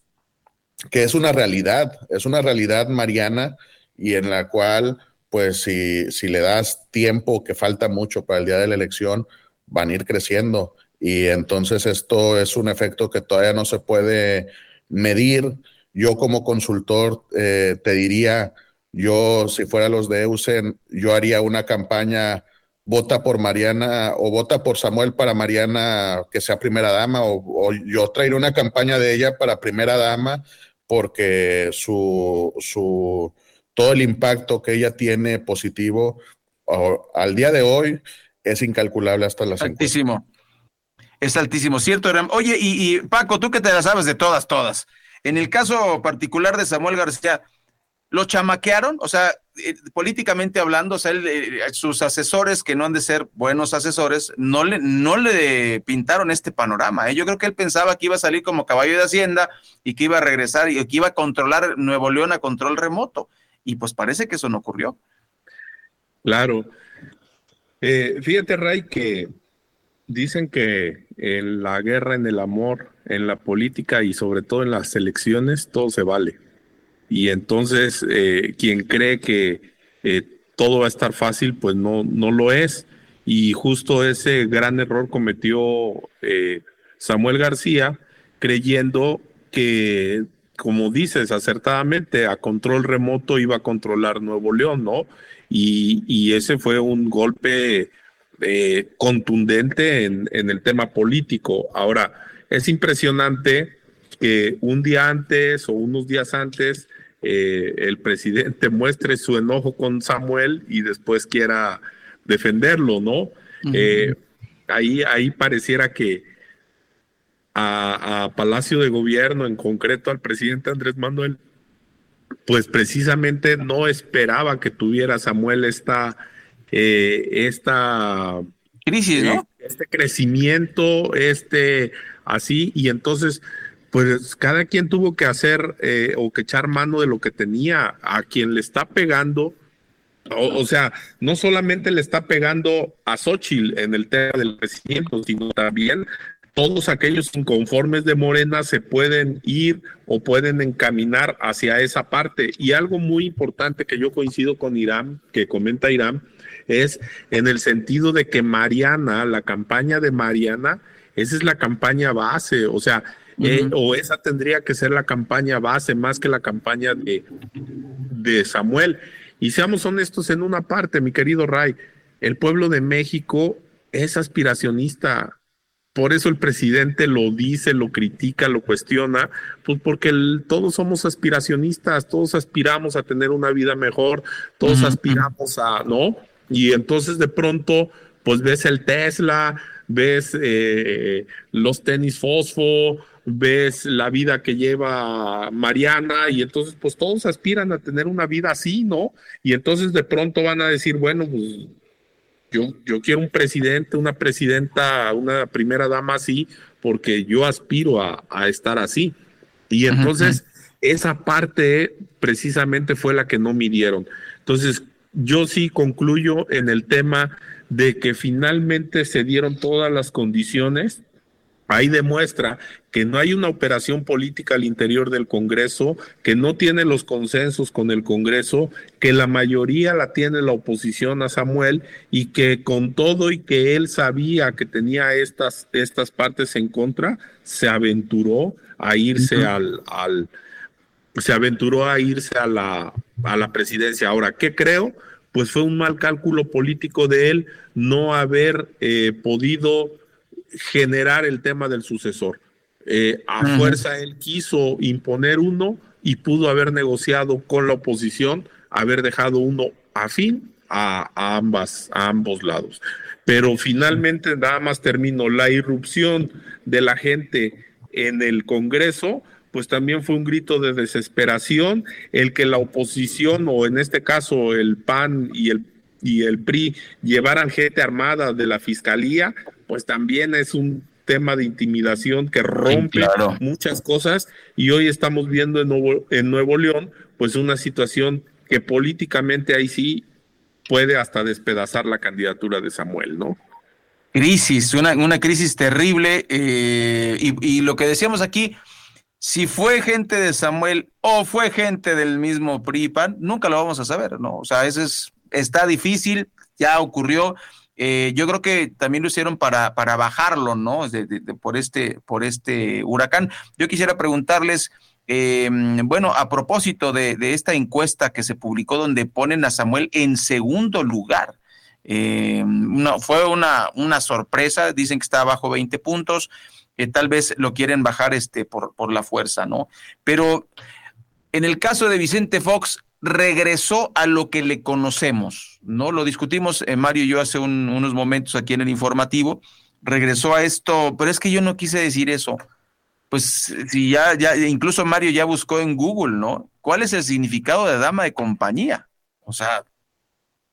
que es una realidad, es una realidad mariana y en la cual pues si, si le das tiempo, que falta mucho para el día de la elección, van a ir creciendo. Y entonces esto es un efecto que todavía no se puede medir. Yo como consultor eh, te diría, yo si fuera los de Eusen, yo haría una campaña, vota por Mariana o vota por Samuel para Mariana que sea primera dama, o, o yo traería una campaña de ella para primera dama porque su, su, todo el impacto que ella tiene positivo al día de hoy es incalculable hasta la Altísimo. Es altísimo, ¿cierto? Oye, y, Paco, tú que te la sabes de todas, todas. En el caso particular de Samuel García, ¿lo chamaquearon? O sea, eh, políticamente hablando, o sea, eh, sus asesores, que no han de ser buenos asesores, no le, no le pintaron este panorama. ¿eh? Yo creo que él pensaba que iba a salir como caballo de Hacienda y que iba a regresar y que iba a controlar Nuevo León a control remoto y pues parece que eso no ocurrió. Claro. Eh, fíjate, Ray, que dicen que en la guerra, en el amor, en la política y sobre todo en las elecciones, todo se vale. Y entonces, eh, quien cree que eh, todo va a estar fácil, pues no, no lo es. Y justo ese gran error cometió Samuel García, creyendo que como dices acertadamente, a control remoto iba a controlar Nuevo León, ¿no? Y, ese fue un golpe eh, contundente en, el tema político. Ahora, es impresionante que un día antes o unos días antes eh, el presidente muestre su enojo con Samuel y después quiera defenderlo, ¿no? Eh, ahí, ahí pareciera que a, Palacio de Gobierno, en concreto al presidente Andrés Manuel, pues precisamente no esperaba que tuviera Samuel esta, eh, esta crisis, ¿no? Este crecimiento, este así, y entonces pues cada quien tuvo que hacer eh, o que echar mano de lo que tenía a quien le está pegando. O, sea, no solamente le está pegando a Xochitl en el tema del crecimiento, sino también todos aquellos inconformes de Morena se pueden ir o pueden encaminar hacia esa parte. Y algo muy importante que yo coincido con Irán, que comenta Irán, es en el sentido de que Mariana, la campaña de Mariana, esa es la campaña base. O sea, eh, o esa tendría que ser la campaña base más que la campaña de, de Samuel. Y seamos honestos en una parte, mi querido Ray, el pueblo de México es aspiracionista. Por eso el presidente lo dice, lo critica, lo cuestiona, pues porque todos somos aspiracionistas, todos aspiramos a tener una vida mejor, todos aspiramos a, ¿no? Y entonces de pronto, pues ves el Tesla, ves eh, los tenis fosfo, ves la vida que lleva Mariana y entonces pues todos aspiran a tener una vida así, ¿no? Y entonces de pronto van a decir, bueno, pues yo, yo quiero un presidente, una presidenta, una primera dama así, porque yo aspiro a, estar así. Y entonces esa parte precisamente fue la que no midieron. Entonces yo sí concluyo en el tema de que finalmente se dieron todas las condiciones ahí demuestra que no hay una operación política al interior del Congreso, que no tiene los consensos con el Congreso, que la mayoría la tiene la oposición a Samuel y que con todo y que él sabía que tenía estas, estas partes en contra, se aventuró a irse al, al, se aventuró a irse a la, a la presidencia. Ahora, ¿qué creo? Pues fue un mal cálculo político de él no haber eh, podido generar el tema del sucesor. Eh, a fuerza él quiso imponer uno y pudo haber negociado con la oposición, haber dejado uno afín a, a, ambas, a ambos lados. Pero finalmente nada más terminó la irrupción de la gente en el Congreso, pues también fue un grito de desesperación el que la oposición o en este caso el PAN y el y el PRI llevaran gente armada de la fiscalía, pues también es un tema de intimidación que rompe muchas cosas y hoy estamos viendo en Nuevo, en Nuevo León pues una situación que políticamente ahí sí puede hasta despedazar la candidatura de Samuel, ¿no? Crisis, una, una crisis terrible eh, y, y lo que decíamos aquí, si fue gente de Samuel o fue gente del mismo PRI-PAN, nunca lo vamos a saber, ¿no? O sea, eso es está difícil, ya ocurrió. Eh, yo creo que también lo hicieron para, para bajarlo, ¿no? por, este, por este huracán. Yo quisiera preguntarles, em, bueno, a propósito de, esta encuesta que se publicó donde ponen a Samuel en segundo lugar. Em, no, fue una, una sorpresa, dicen que está bajo 20 puntos, que tal vez lo quieren bajar este, por, por la fuerza, ¿no? Pero en el caso de Vicente Fox, regresó a lo que le conocemos, ¿no? Lo discutimos eh, Mario y yo hace unos momentos aquí en el informativo, regresó a esto, pero es que yo no quise decir eso. Pues si ya, ya, incluso Mario ya buscó en Google, ¿no? ¿Cuál es el significado de dama de compañía? O sea,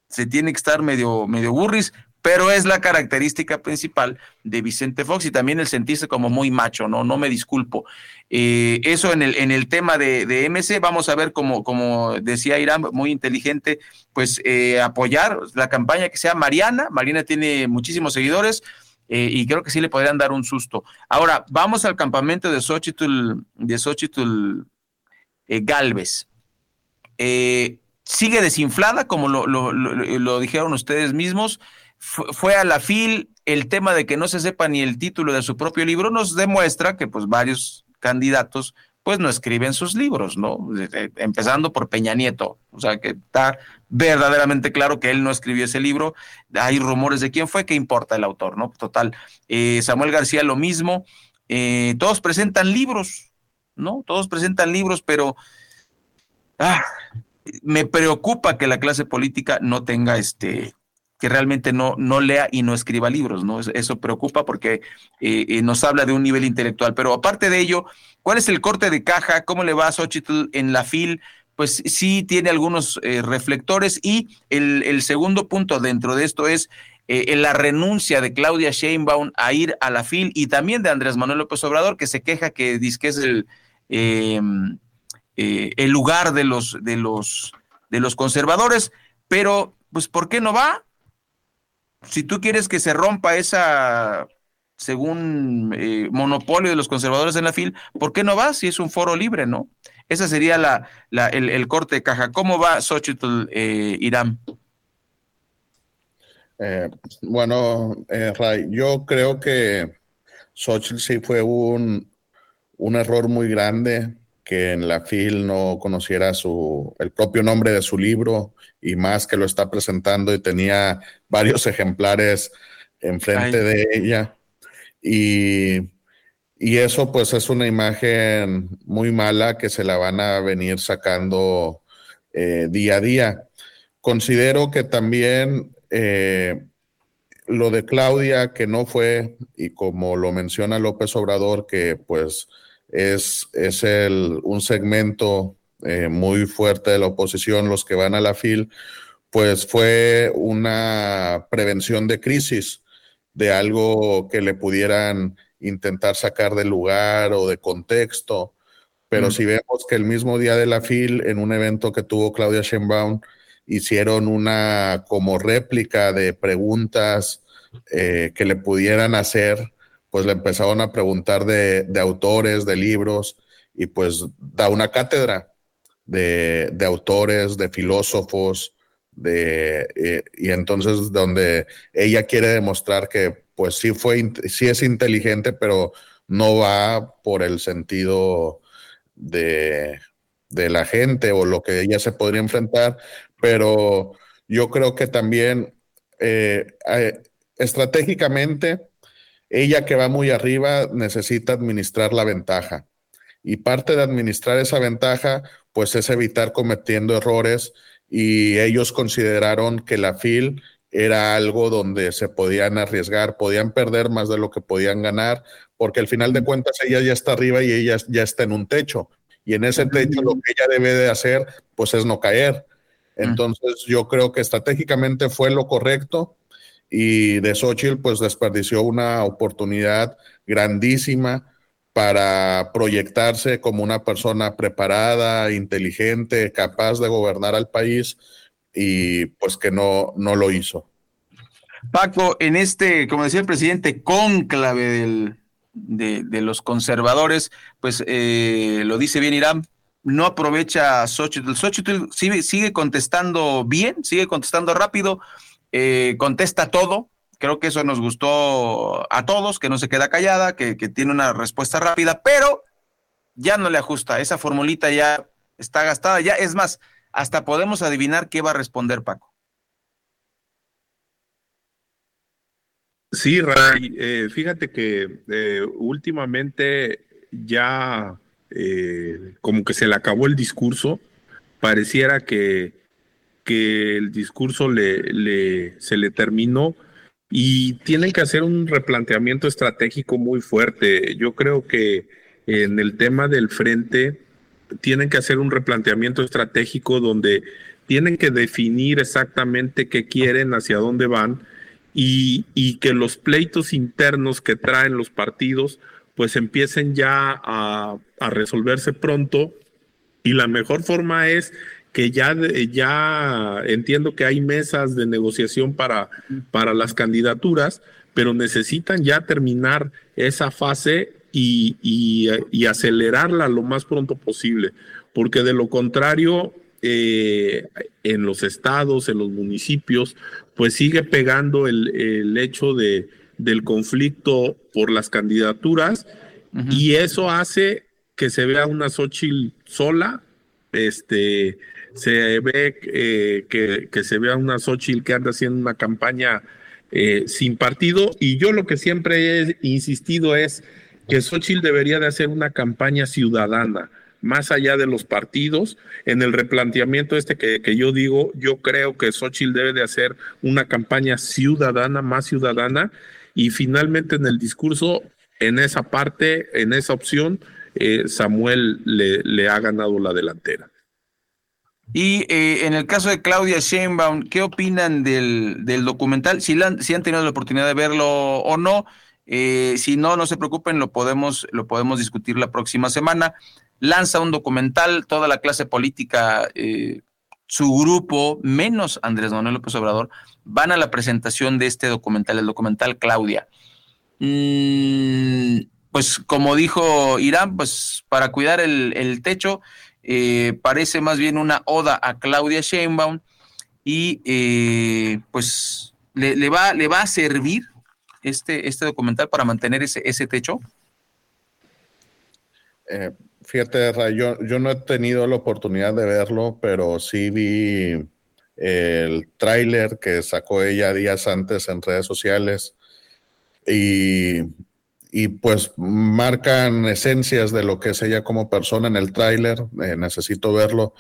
se tiene que estar medio, medio burris, pero es la característica principal de Vicente Fox y también el sentirse como muy macho, ¿no? No me disculpo. Eh, eso en el, en el tema de, de, MC, vamos a ver como, como decía Irán, muy inteligente, pues eh, apoyar la campaña que sea Mariana. Mariana tiene muchísimos seguidores. Eh, y creo que sí le podrían dar un susto. Ahora, vamos al campamento de Xochitl, de Xochitl Galvez. sigue desinflada, como lo, dijeron ustedes mismos fue a la FIL, el tema de que no se sepa ni el título de su propio libro nos demuestra que pues varios candidatos pues no escriben sus libros, ¿no? Empezando por Peña Nieto, o sea que está verdaderamente claro que él no escribió ese libro, hay rumores de quién fue, qué importa el autor, ¿no? Total, eh, Samuel García lo mismo, eh, todos presentan libros, ¿no? Todos presentan libros, pero ah, me preocupa que la clase política no tenga este que realmente no, no lea y no escriba libros, ¿no? Eso preocupa porque eh, eh, nos habla de un nivel intelectual. Pero aparte de ello, ¿cuál es el corte de caja? ¿Cómo le va a Xochitl en la FIL? Pues sí tiene algunos eh, reflectores y el, segundo punto dentro de esto es la renuncia de Claudia Sheinbaum a ir a la FIL y también de Andrés Manuel López Obrador, que se queja que dice que es el, em, el lugar de los, de, los, de los conservadores, pero pues ¿por qué no va? Si tú quieres que se rompa esa, según eh, monopolio de los conservadores en la FIL, ¿por qué no vas si es un foro libre, no? Esa sería la, el, corte de caja. ¿Cómo va Xochitl eh, Irán? Eh, bueno, Ray, yo creo que Xochitl sí fue un, un error muy grande que en la FIL no conociera su, el propio nombre de su libro y más que lo está presentando y tenía varios ejemplares enfrente de ella. Y, y, eso pues es una imagen muy mala que se la van a venir sacando eh, día a día. Considero que también eh, lo de Claudia, que no fue, y como lo menciona López Obrador, que pues es, es el, un segmento eh, muy fuerte de la oposición, los que van a la FIL, pues fue una prevención de crisis, de algo que le pudieran intentar sacar de lugar o de contexto. Pero mm. si vemos que el mismo día de la FIL, en un evento que tuvo Claudia Sheinbaum, hicieron una como réplica de preguntas eh, que le pudieran hacer pues le empezaron a preguntar de, autores, de libros, y pues da una cátedra de, autores, de filósofos, de, eh, y entonces donde ella quiere demostrar que pues sí fue, sí es inteligente, pero no va por el sentido de, la gente o lo que ella se podría enfrentar, pero yo creo que también eh, eh, estratégicamente ella que va muy arriba necesita administrar la ventaja. Y parte de administrar esa ventaja, pues es evitar cometiendo errores. Y ellos consideraron que la FIL era algo donde se podían arriesgar, podían perder más de lo que podían ganar, porque al final de cuentas ella ya está arriba y ella ya está en un techo. Y en ese techo lo que ella debe de hacer, pues es no caer. Entonces yo creo que estratégicamente fue lo correcto y de Xochitl pues desperdició una oportunidad grandísima para proyectarse como una persona preparada, inteligente, capaz de gobernar al país y pues que no, no lo hizo. Paco, en este, como decía el presidente, cónclave de, los conservadores, pues eh, lo dice bien Irán, no aprovecha a Xochitl. Xochitl sigue, sigue contestando bien, sigue contestando rápido, eh, contesta todo. Creo que eso nos gustó a todos, que no se queda callada, que, tiene una respuesta rápida, pero ya no le ajusta. Esa formulita ya está gastada. Ya es más, hasta podemos adivinar qué va a responder Paco. Sí, Ray, eh, fíjate que eh, últimamente ya como que se le acabó el discurso, pareciera que que el discurso le, se le terminó y tienen que hacer un replanteamiento estratégico muy fuerte. Yo creo que en el tema del frente tienen que hacer un replanteamiento estratégico donde tienen que definir exactamente qué quieren, hacia dónde van y, y que los pleitos internos que traen los partidos pues empiecen ya a, a resolverse pronto y la mejor forma es que ya, ya entiendo que hay mesas de negociación para, para las candidaturas, pero necesitan ya terminar esa fase y, y, acelerarla lo más pronto posible, porque de lo contrario, eh, en los estados, en los municipios, pues sigue pegando el, el hecho de, del conflicto por las candidaturas y eso hace que se vea una Xochitl sola, este, se ve eh, que, se vea una Xochitl que anda haciendo una campaña eh, sin partido y yo lo que siempre he insistido es que Xochitl debería de hacer una campaña ciudadana, más allá de los partidos. En el replanteamiento este que, que yo digo, yo creo que Xochitl debe de hacer una campaña ciudadana, más ciudadana, y finalmente en el discurso, en esa parte, en esa opción, eh, Samuel le, ha ganado la delantera. Y eh, en el caso de Claudia Sheinbaum, ¿qué opinan del, del documental? Si, la, si, han tenido la oportunidad de verlo o no. Eh, si no, no se preocupen, lo podemos, lo podemos discutir la próxima semana. Lanza un documental, toda la clase política, eh, su grupo, menos Andrés Manuel López Obrador, van a la presentación de este documental, el documental Claudia. Mm, pues como dijo Irán, pues para cuidar el, el techo, eh, parece más bien una oda a Claudia Sheinbaum y eh, pues le, va, le va a servir este, este documental para mantener ese, ese techo. Eh, fíjate, yo, yo no he tenido la oportunidad de verlo, pero sí vi el tráiler que sacó ella días antes en redes sociales y y pues marcan esencias de lo que es ella como persona en el tráiler, eh, necesito verlo,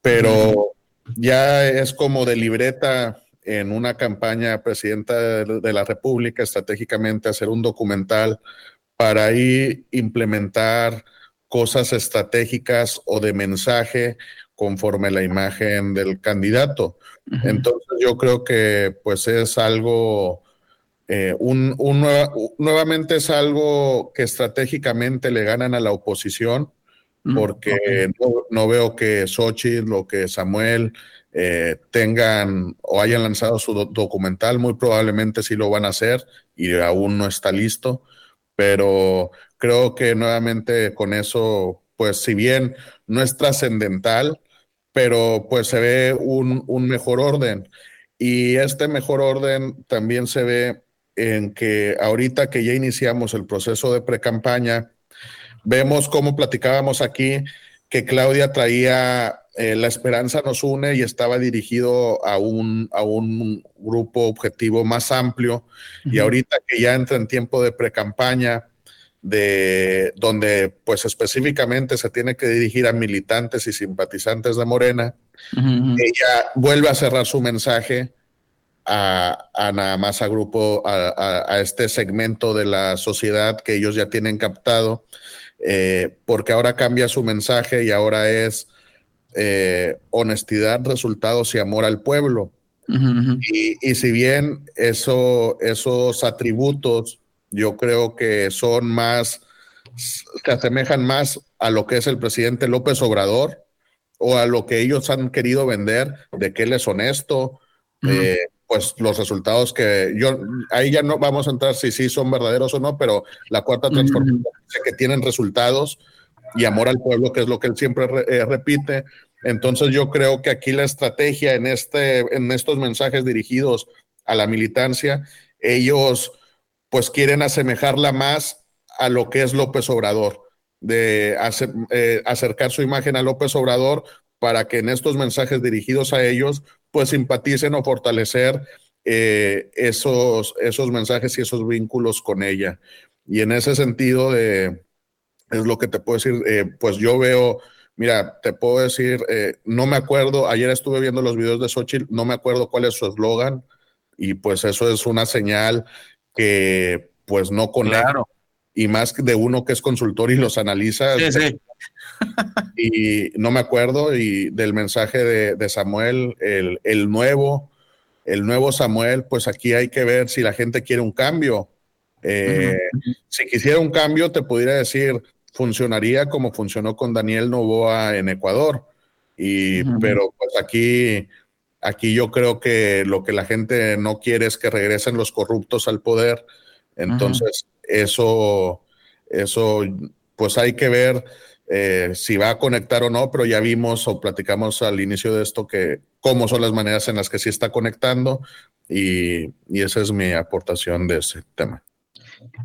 pero ya es como de libreta en una campaña presidenta de, la República estratégicamente hacer un documental para ahí implementar cosas estratégicas o de mensaje conforme la imagen del candidato. Entonces yo creo que pues es algo eh, un, nuevamente es algo que estratégicamente le ganan a la oposición, porque no, veo que Xochitl o que Samuel eh, tengan o hayan lanzado su documental, muy probablemente sí lo van a hacer y aún no está listo, pero creo que nuevamente con eso, pues si bien no es trascendental, pero pues se ve un, un mejor orden. Y este mejor orden también se ve en que ahorita que ya iniciamos el proceso de pre-campaña, vemos cómo platicábamos aquí que Claudia traía eh, La Esperanza nos une y estaba dirigido a un, a un grupo objetivo más amplio. Y ahorita que ya entra en tiempo de pre-campaña, de donde pues específicamente se tiene que dirigir a militantes y simpatizantes de Morena, ella vuelve a cerrar su mensaje a, nada más a grupo, a, este segmento de la sociedad que ellos ya tienen captado, eh, porque ahora cambia su mensaje y ahora es eh, honestidad, resultados y amor al pueblo. y, si bien eso, esos atributos yo creo que son más, se asemejan más a lo que es el presidente López Obrador o a lo que ellos han querido vender, de que él es honesto, pues los resultados que yo, ahí ya no vamos a entrar si sí son verdaderos o no, pero la cuarta transformación dice que tienen resultados y amor al pueblo, que es lo que él siempre eh, repite. Entonces yo creo que aquí la estrategia en, este, en estos mensajes dirigidos a la militancia, ellos pues quieren asemejarla más a lo que es López Obrador, de eh, acercar su imagen a López Obrador para que en estos mensajes dirigidos a ellos, pues simpaticen o fortalecer eh, esos, esos mensajes y esos vínculos con ella. Y en ese sentido, de, es lo que te puedo decir, eh, pues yo veo, mira, te puedo decir, eh, no me acuerdo, ayer estuve viendo los videos de Xochitl, no me acuerdo cuál es su eslogan, y pues eso es una señal que pues no conecta. Y más de uno que es consultor y los analiza. Sí, sí y no me acuerdo y del mensaje de, Samuel, el, nuevo, el nuevo Samuel, pues aquí hay que ver si la gente quiere un cambio. Eh, si quisiera un cambio, te pudiera decir, funcionaría como funcionó con Daniel Novoa en Ecuador. Y, pero pues aquí, aquí yo creo que lo que la gente no quiere es que regresen los corruptos al poder. Entonces, eso, eso, pues hay que ver eh, si va a conectar o no, pero ya vimos o platicamos al inicio de esto que cómo son las maneras en las que sí está conectando y, esa es mi aportación de ese tema.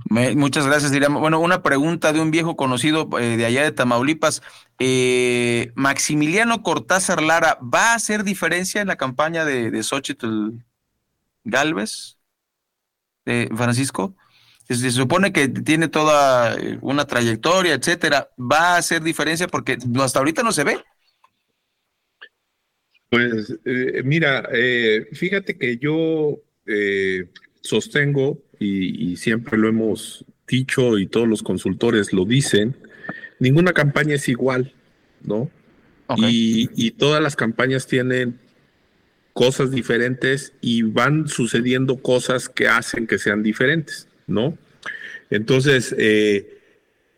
muchas gracias, Irán. Bueno, una pregunta de un viejo conocido eh, de allá de Tamaulipas. Eh, Maximiliano Cortázar Lara, ¿va a hacer diferencia en la campaña de, de Xochitl Galvez? De Francisco? Se, supone que tiene toda eh, una trayectoria, etcétera. ¿Va a hacer diferencia? Porque hasta ahorita no se ve. Pues mira, fíjate que yo sostengo y, siempre lo hemos dicho y todos los consultores lo dicen, ninguna campaña es igual, ¿no? Y, todas las campañas tienen cosas diferentes y van sucediendo cosas que hacen que sean diferentes, ¿no? Entonces, eh,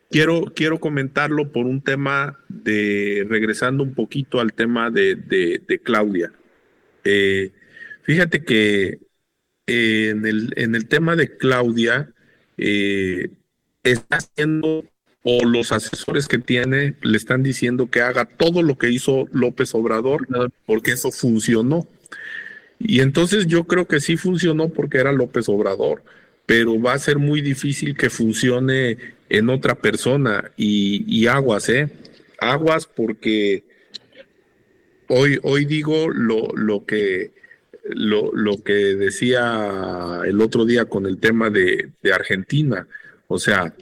quiero, quiero comentarlo por un tema de, regresando un poquito al tema de, de, Claudia. Eh, fíjate que en, el, en el tema de Claudia, eh, está haciendo, o los asesores que tiene le están diciendo que haga todo lo que hizo López Obrador, porque eso funcionó. Y entonces yo creo que sí funcionó porque era López Obrador, pero va a ser muy difícil que funcione en otra persona. Y, aguas, ¿eh? Aguas porque hoy, hoy digo lo, lo que lo, lo, que decía el otro día con el tema de, Argentina. O sea,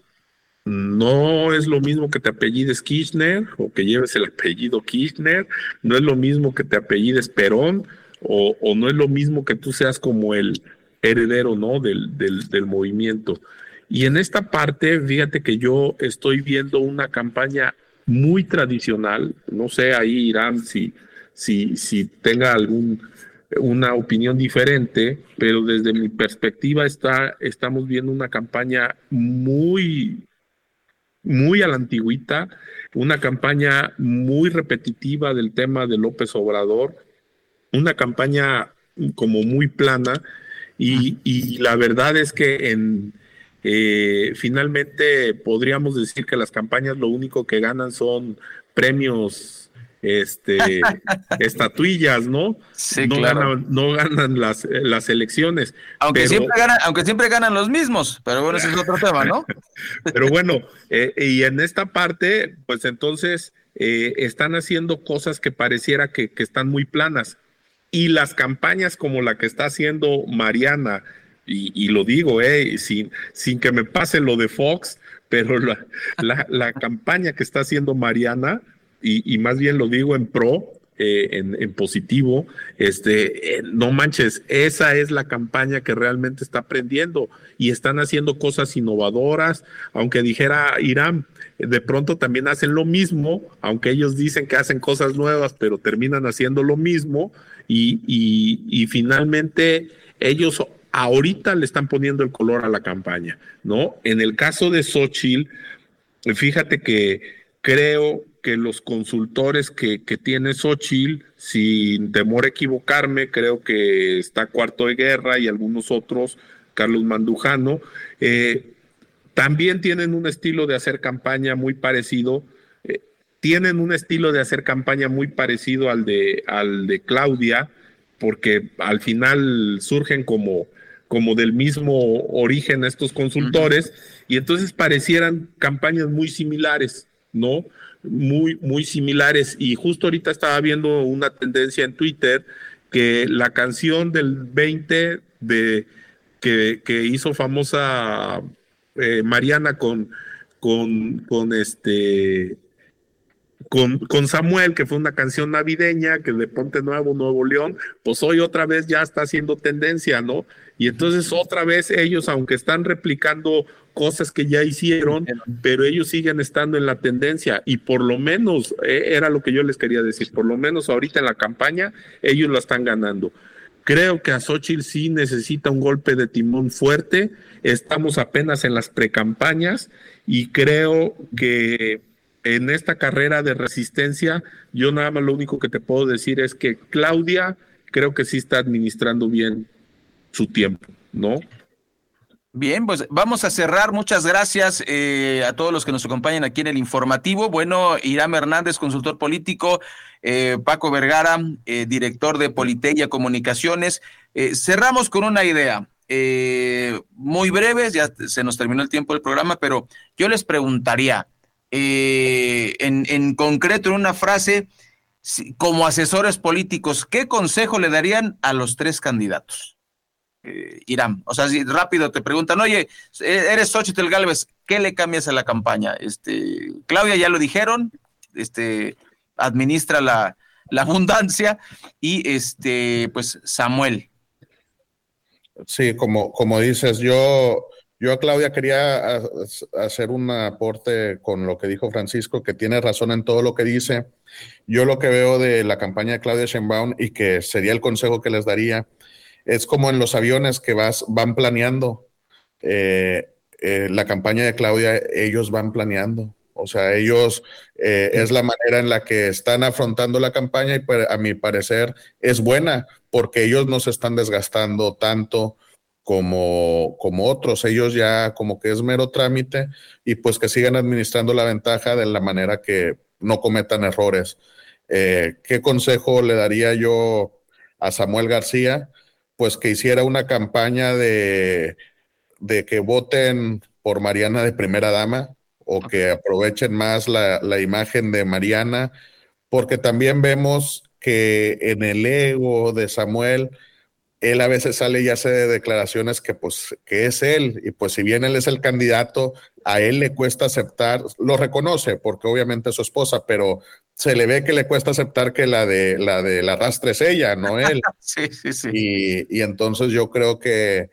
no es lo mismo que te apellides Kirchner o que lleves el apellido Kirchner, no es lo mismo que te apellides Perón o, no es lo mismo que tú seas como el heredero ¿no? Del, del, movimiento. Y en esta parte, fíjate que yo estoy viendo una campaña muy tradicional, no sé ahí Irán si, si, si tenga algún una opinión diferente, pero desde mi perspectiva está, estamos viendo una campaña muy, muy a la antigüita, una campaña muy repetitiva del tema de López Obrador, una campaña como muy plana y, la verdad es que en, eh, finalmente podríamos decir que las campañas lo único que ganan son premios este, estatuillas, ¿no? Sí, no claro. Ganan, no ganan las, las elecciones. Aunque, siempre ganan, aunque siempre ganan los mismos, pero bueno, ese es otro tema, ¿no? pero bueno, eh, y en esta parte, pues entonces eh, están haciendo cosas que pareciera que, que, están muy planas. Y las campañas como la que está haciendo Mariana, y, y lo digo, eh, sin, sin que me pase lo de Fox, pero la, la, campaña que está haciendo Mariana, y, más bien lo digo en pro, eh, en, positivo, este, eh, no manches, esa es la campaña que realmente está aprendiendo y están haciendo cosas innovadoras, aunque dijera Irán, de pronto también hacen lo mismo, aunque ellos dicen que hacen cosas nuevas, pero terminan haciendo lo mismo y, y finalmente ellos ahorita le están poniendo el color a la campaña, ¿no? En el caso de Xochitl, fíjate que creo que los consultores que, que tiene Xochitl, sin temor a equivocarme, creo que está Cuarto de Guerra y algunos otros, Carlos Mandujano, eh, también tienen un estilo de hacer campaña muy parecido. Tienen un estilo de hacer campaña muy parecido al de, al de Claudia, porque al final surgen como, como del mismo origen estos consultores, y entonces parecieran campañas muy similares, ¿no? muy, muy similares. Y justo ahorita estaba viendo una tendencia en Twitter que la canción del 20 de que, que hizo famosa eh, Mariana con, con, con este con, con, Samuel, que fue una canción navideña, que de Ponte Nuevo, Nuevo León, pues hoy otra vez ya está haciendo tendencia, ¿no? Y entonces otra vez ellos, aunque están replicando cosas que ya hicieron, pero ellos siguen estando en la tendencia y por lo menos, eh, era lo que yo les quería decir, por lo menos ahorita en la campaña ellos la están ganando. Creo que a Xochitl sí necesita un golpe de timón fuerte, estamos apenas en las precampañas y creo que en esta carrera de resistencia, yo nada más lo único que te puedo decir es que Claudia creo que sí está administrando bien su tiempo, ¿no? Bien, pues vamos a cerrar. Muchas gracias eh, a todos los que nos acompañan aquí en el informativo. Bueno, Irán Hernández, consultor político, eh, Paco Vergara, eh, director de Politeia Comunicaciones. cerramos con una idea. muy breves, ya se nos terminó el tiempo del programa, pero yo les preguntaría, eh, en, concreto, en una frase, como asesores políticos, ¿qué consejo le darían a los tres candidatos? Eh, Irán, o sea, si rápido te preguntan, oye, eres Xochitl Galvez, ¿qué le cambias a la campaña? Este, Claudia ya lo dijeron, este, administra la, la abundancia y este, pues Samuel, Sí, como, como dices, yo, yo a Claudia quería hacer un aporte con lo que dijo Francisco, que tiene razón en todo lo que dice. Yo lo que veo de la campaña de Claudia Sheinbaum y que sería el consejo que les daría, es como en los aviones que vas, van planeando. Eh, eh, la campaña de Claudia, ellos van planeando. O sea, ellos eh, es la manera en la que están afrontando la campaña y a mi parecer es buena porque ellos no se están desgastando tanto como, como otros. Ellos ya como que es mero trámite y pues que sigan administrando la ventaja de la manera que no cometan errores. Eh, ¿Qué consejo le daría yo a Samuel García? Pues que hiciera una campaña de, de que voten por Mariana de primera dama o que aprovechen más la, la imagen de Mariana, porque también vemos que en el ego de Samuel, él a veces sale y hace declaraciones que pues que es él y pues si bien él es el candidato, a él le cuesta aceptar, lo reconoce porque obviamente es su esposa, pero se le ve que le cuesta aceptar que la de la de la rastre es ella, no él. sí, sí, sí. Y, y entonces yo creo que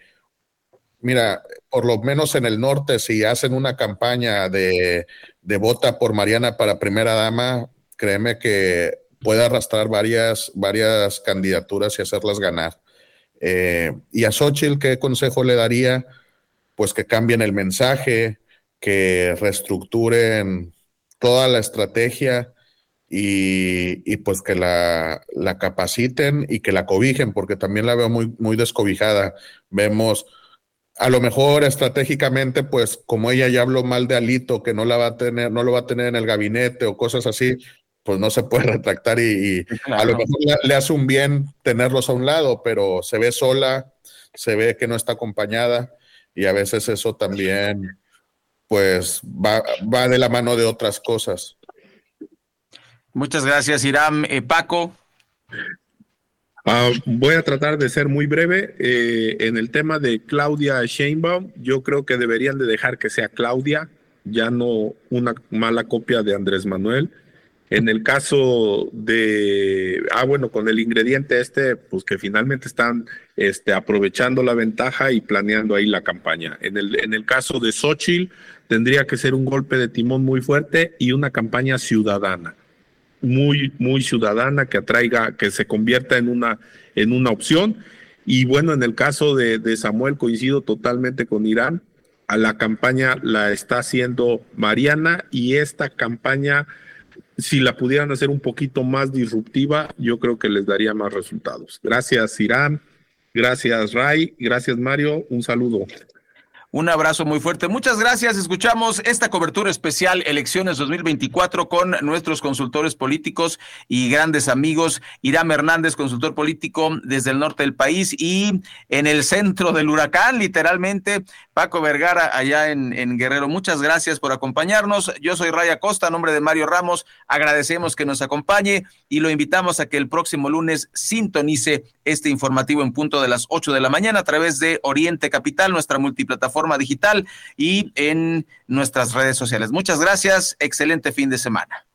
mira, por lo menos en el norte, si hacen una campaña de, de vota por Mariana para primera dama, créeme que puede arrastrar varias, varias candidaturas y hacerlas ganar. Eh, y a Xochitl, ¿qué consejo le daría? Pues que cambien el mensaje, que reestructuren toda la estrategia y, pues que la, la, capaciten y que la cobijen, porque también la veo muy, muy descobijada. Vemos a lo mejor estratégicamente, pues como ella ya habló mal de Alito, que no la va a tener, no lo va a tener en el gabinete o cosas así, pues no se puede retractar y, a lo mejor le, hace un bien tenerlos a un lado, pero se ve sola, se ve que no está acompañada y a veces eso también, pues va, va de la mano de otras cosas. Muchas gracias, Iram. Eh, Paco. Uh, voy a tratar de ser muy breve. Eh, en el tema de Claudia Sheinbaum, yo creo que deberían de dejar que sea Claudia, ya no una mala copia de Andrés Manuel. En el caso de, ah, bueno, con el ingrediente este, pues que finalmente están este, aprovechando la ventaja y planeando ahí la campaña. En el, en el caso de Xochitl, tendría que ser un golpe de timón muy fuerte y una campaña ciudadana muy, muy ciudadana, que atraiga, que se convierta en una, en una opción. Y bueno, en el caso de, de Samuel, coincido totalmente con Irán. A la campaña la está haciendo Mariana y esta campaña, si la pudieran hacer un poquito más disruptiva, yo creo que les daría más resultados. Gracias, Irán. Gracias, Ray. Gracias, Mario. Un saludo. Un abrazo muy fuerte. Muchas gracias. Escuchamos esta cobertura especial Elecciones 2024 con nuestros consultores políticos y grandes amigos. Irán Hernández, consultor político desde el norte del país y en el centro del huracán, literalmente, Paco Vergara allá en, Guerrero. Muchas gracias por acompañarnos. Yo soy Raya Costa, a nombre de Mario Ramos. Agradecemos que nos acompañe y lo invitamos a que el próximo lunes sintonice este informativo en punto de las 8 de la mañana a través de Oriente Capital, nuestra multiplataforma digital y en nuestras redes sociales. Muchas gracias, excelente fin de semana.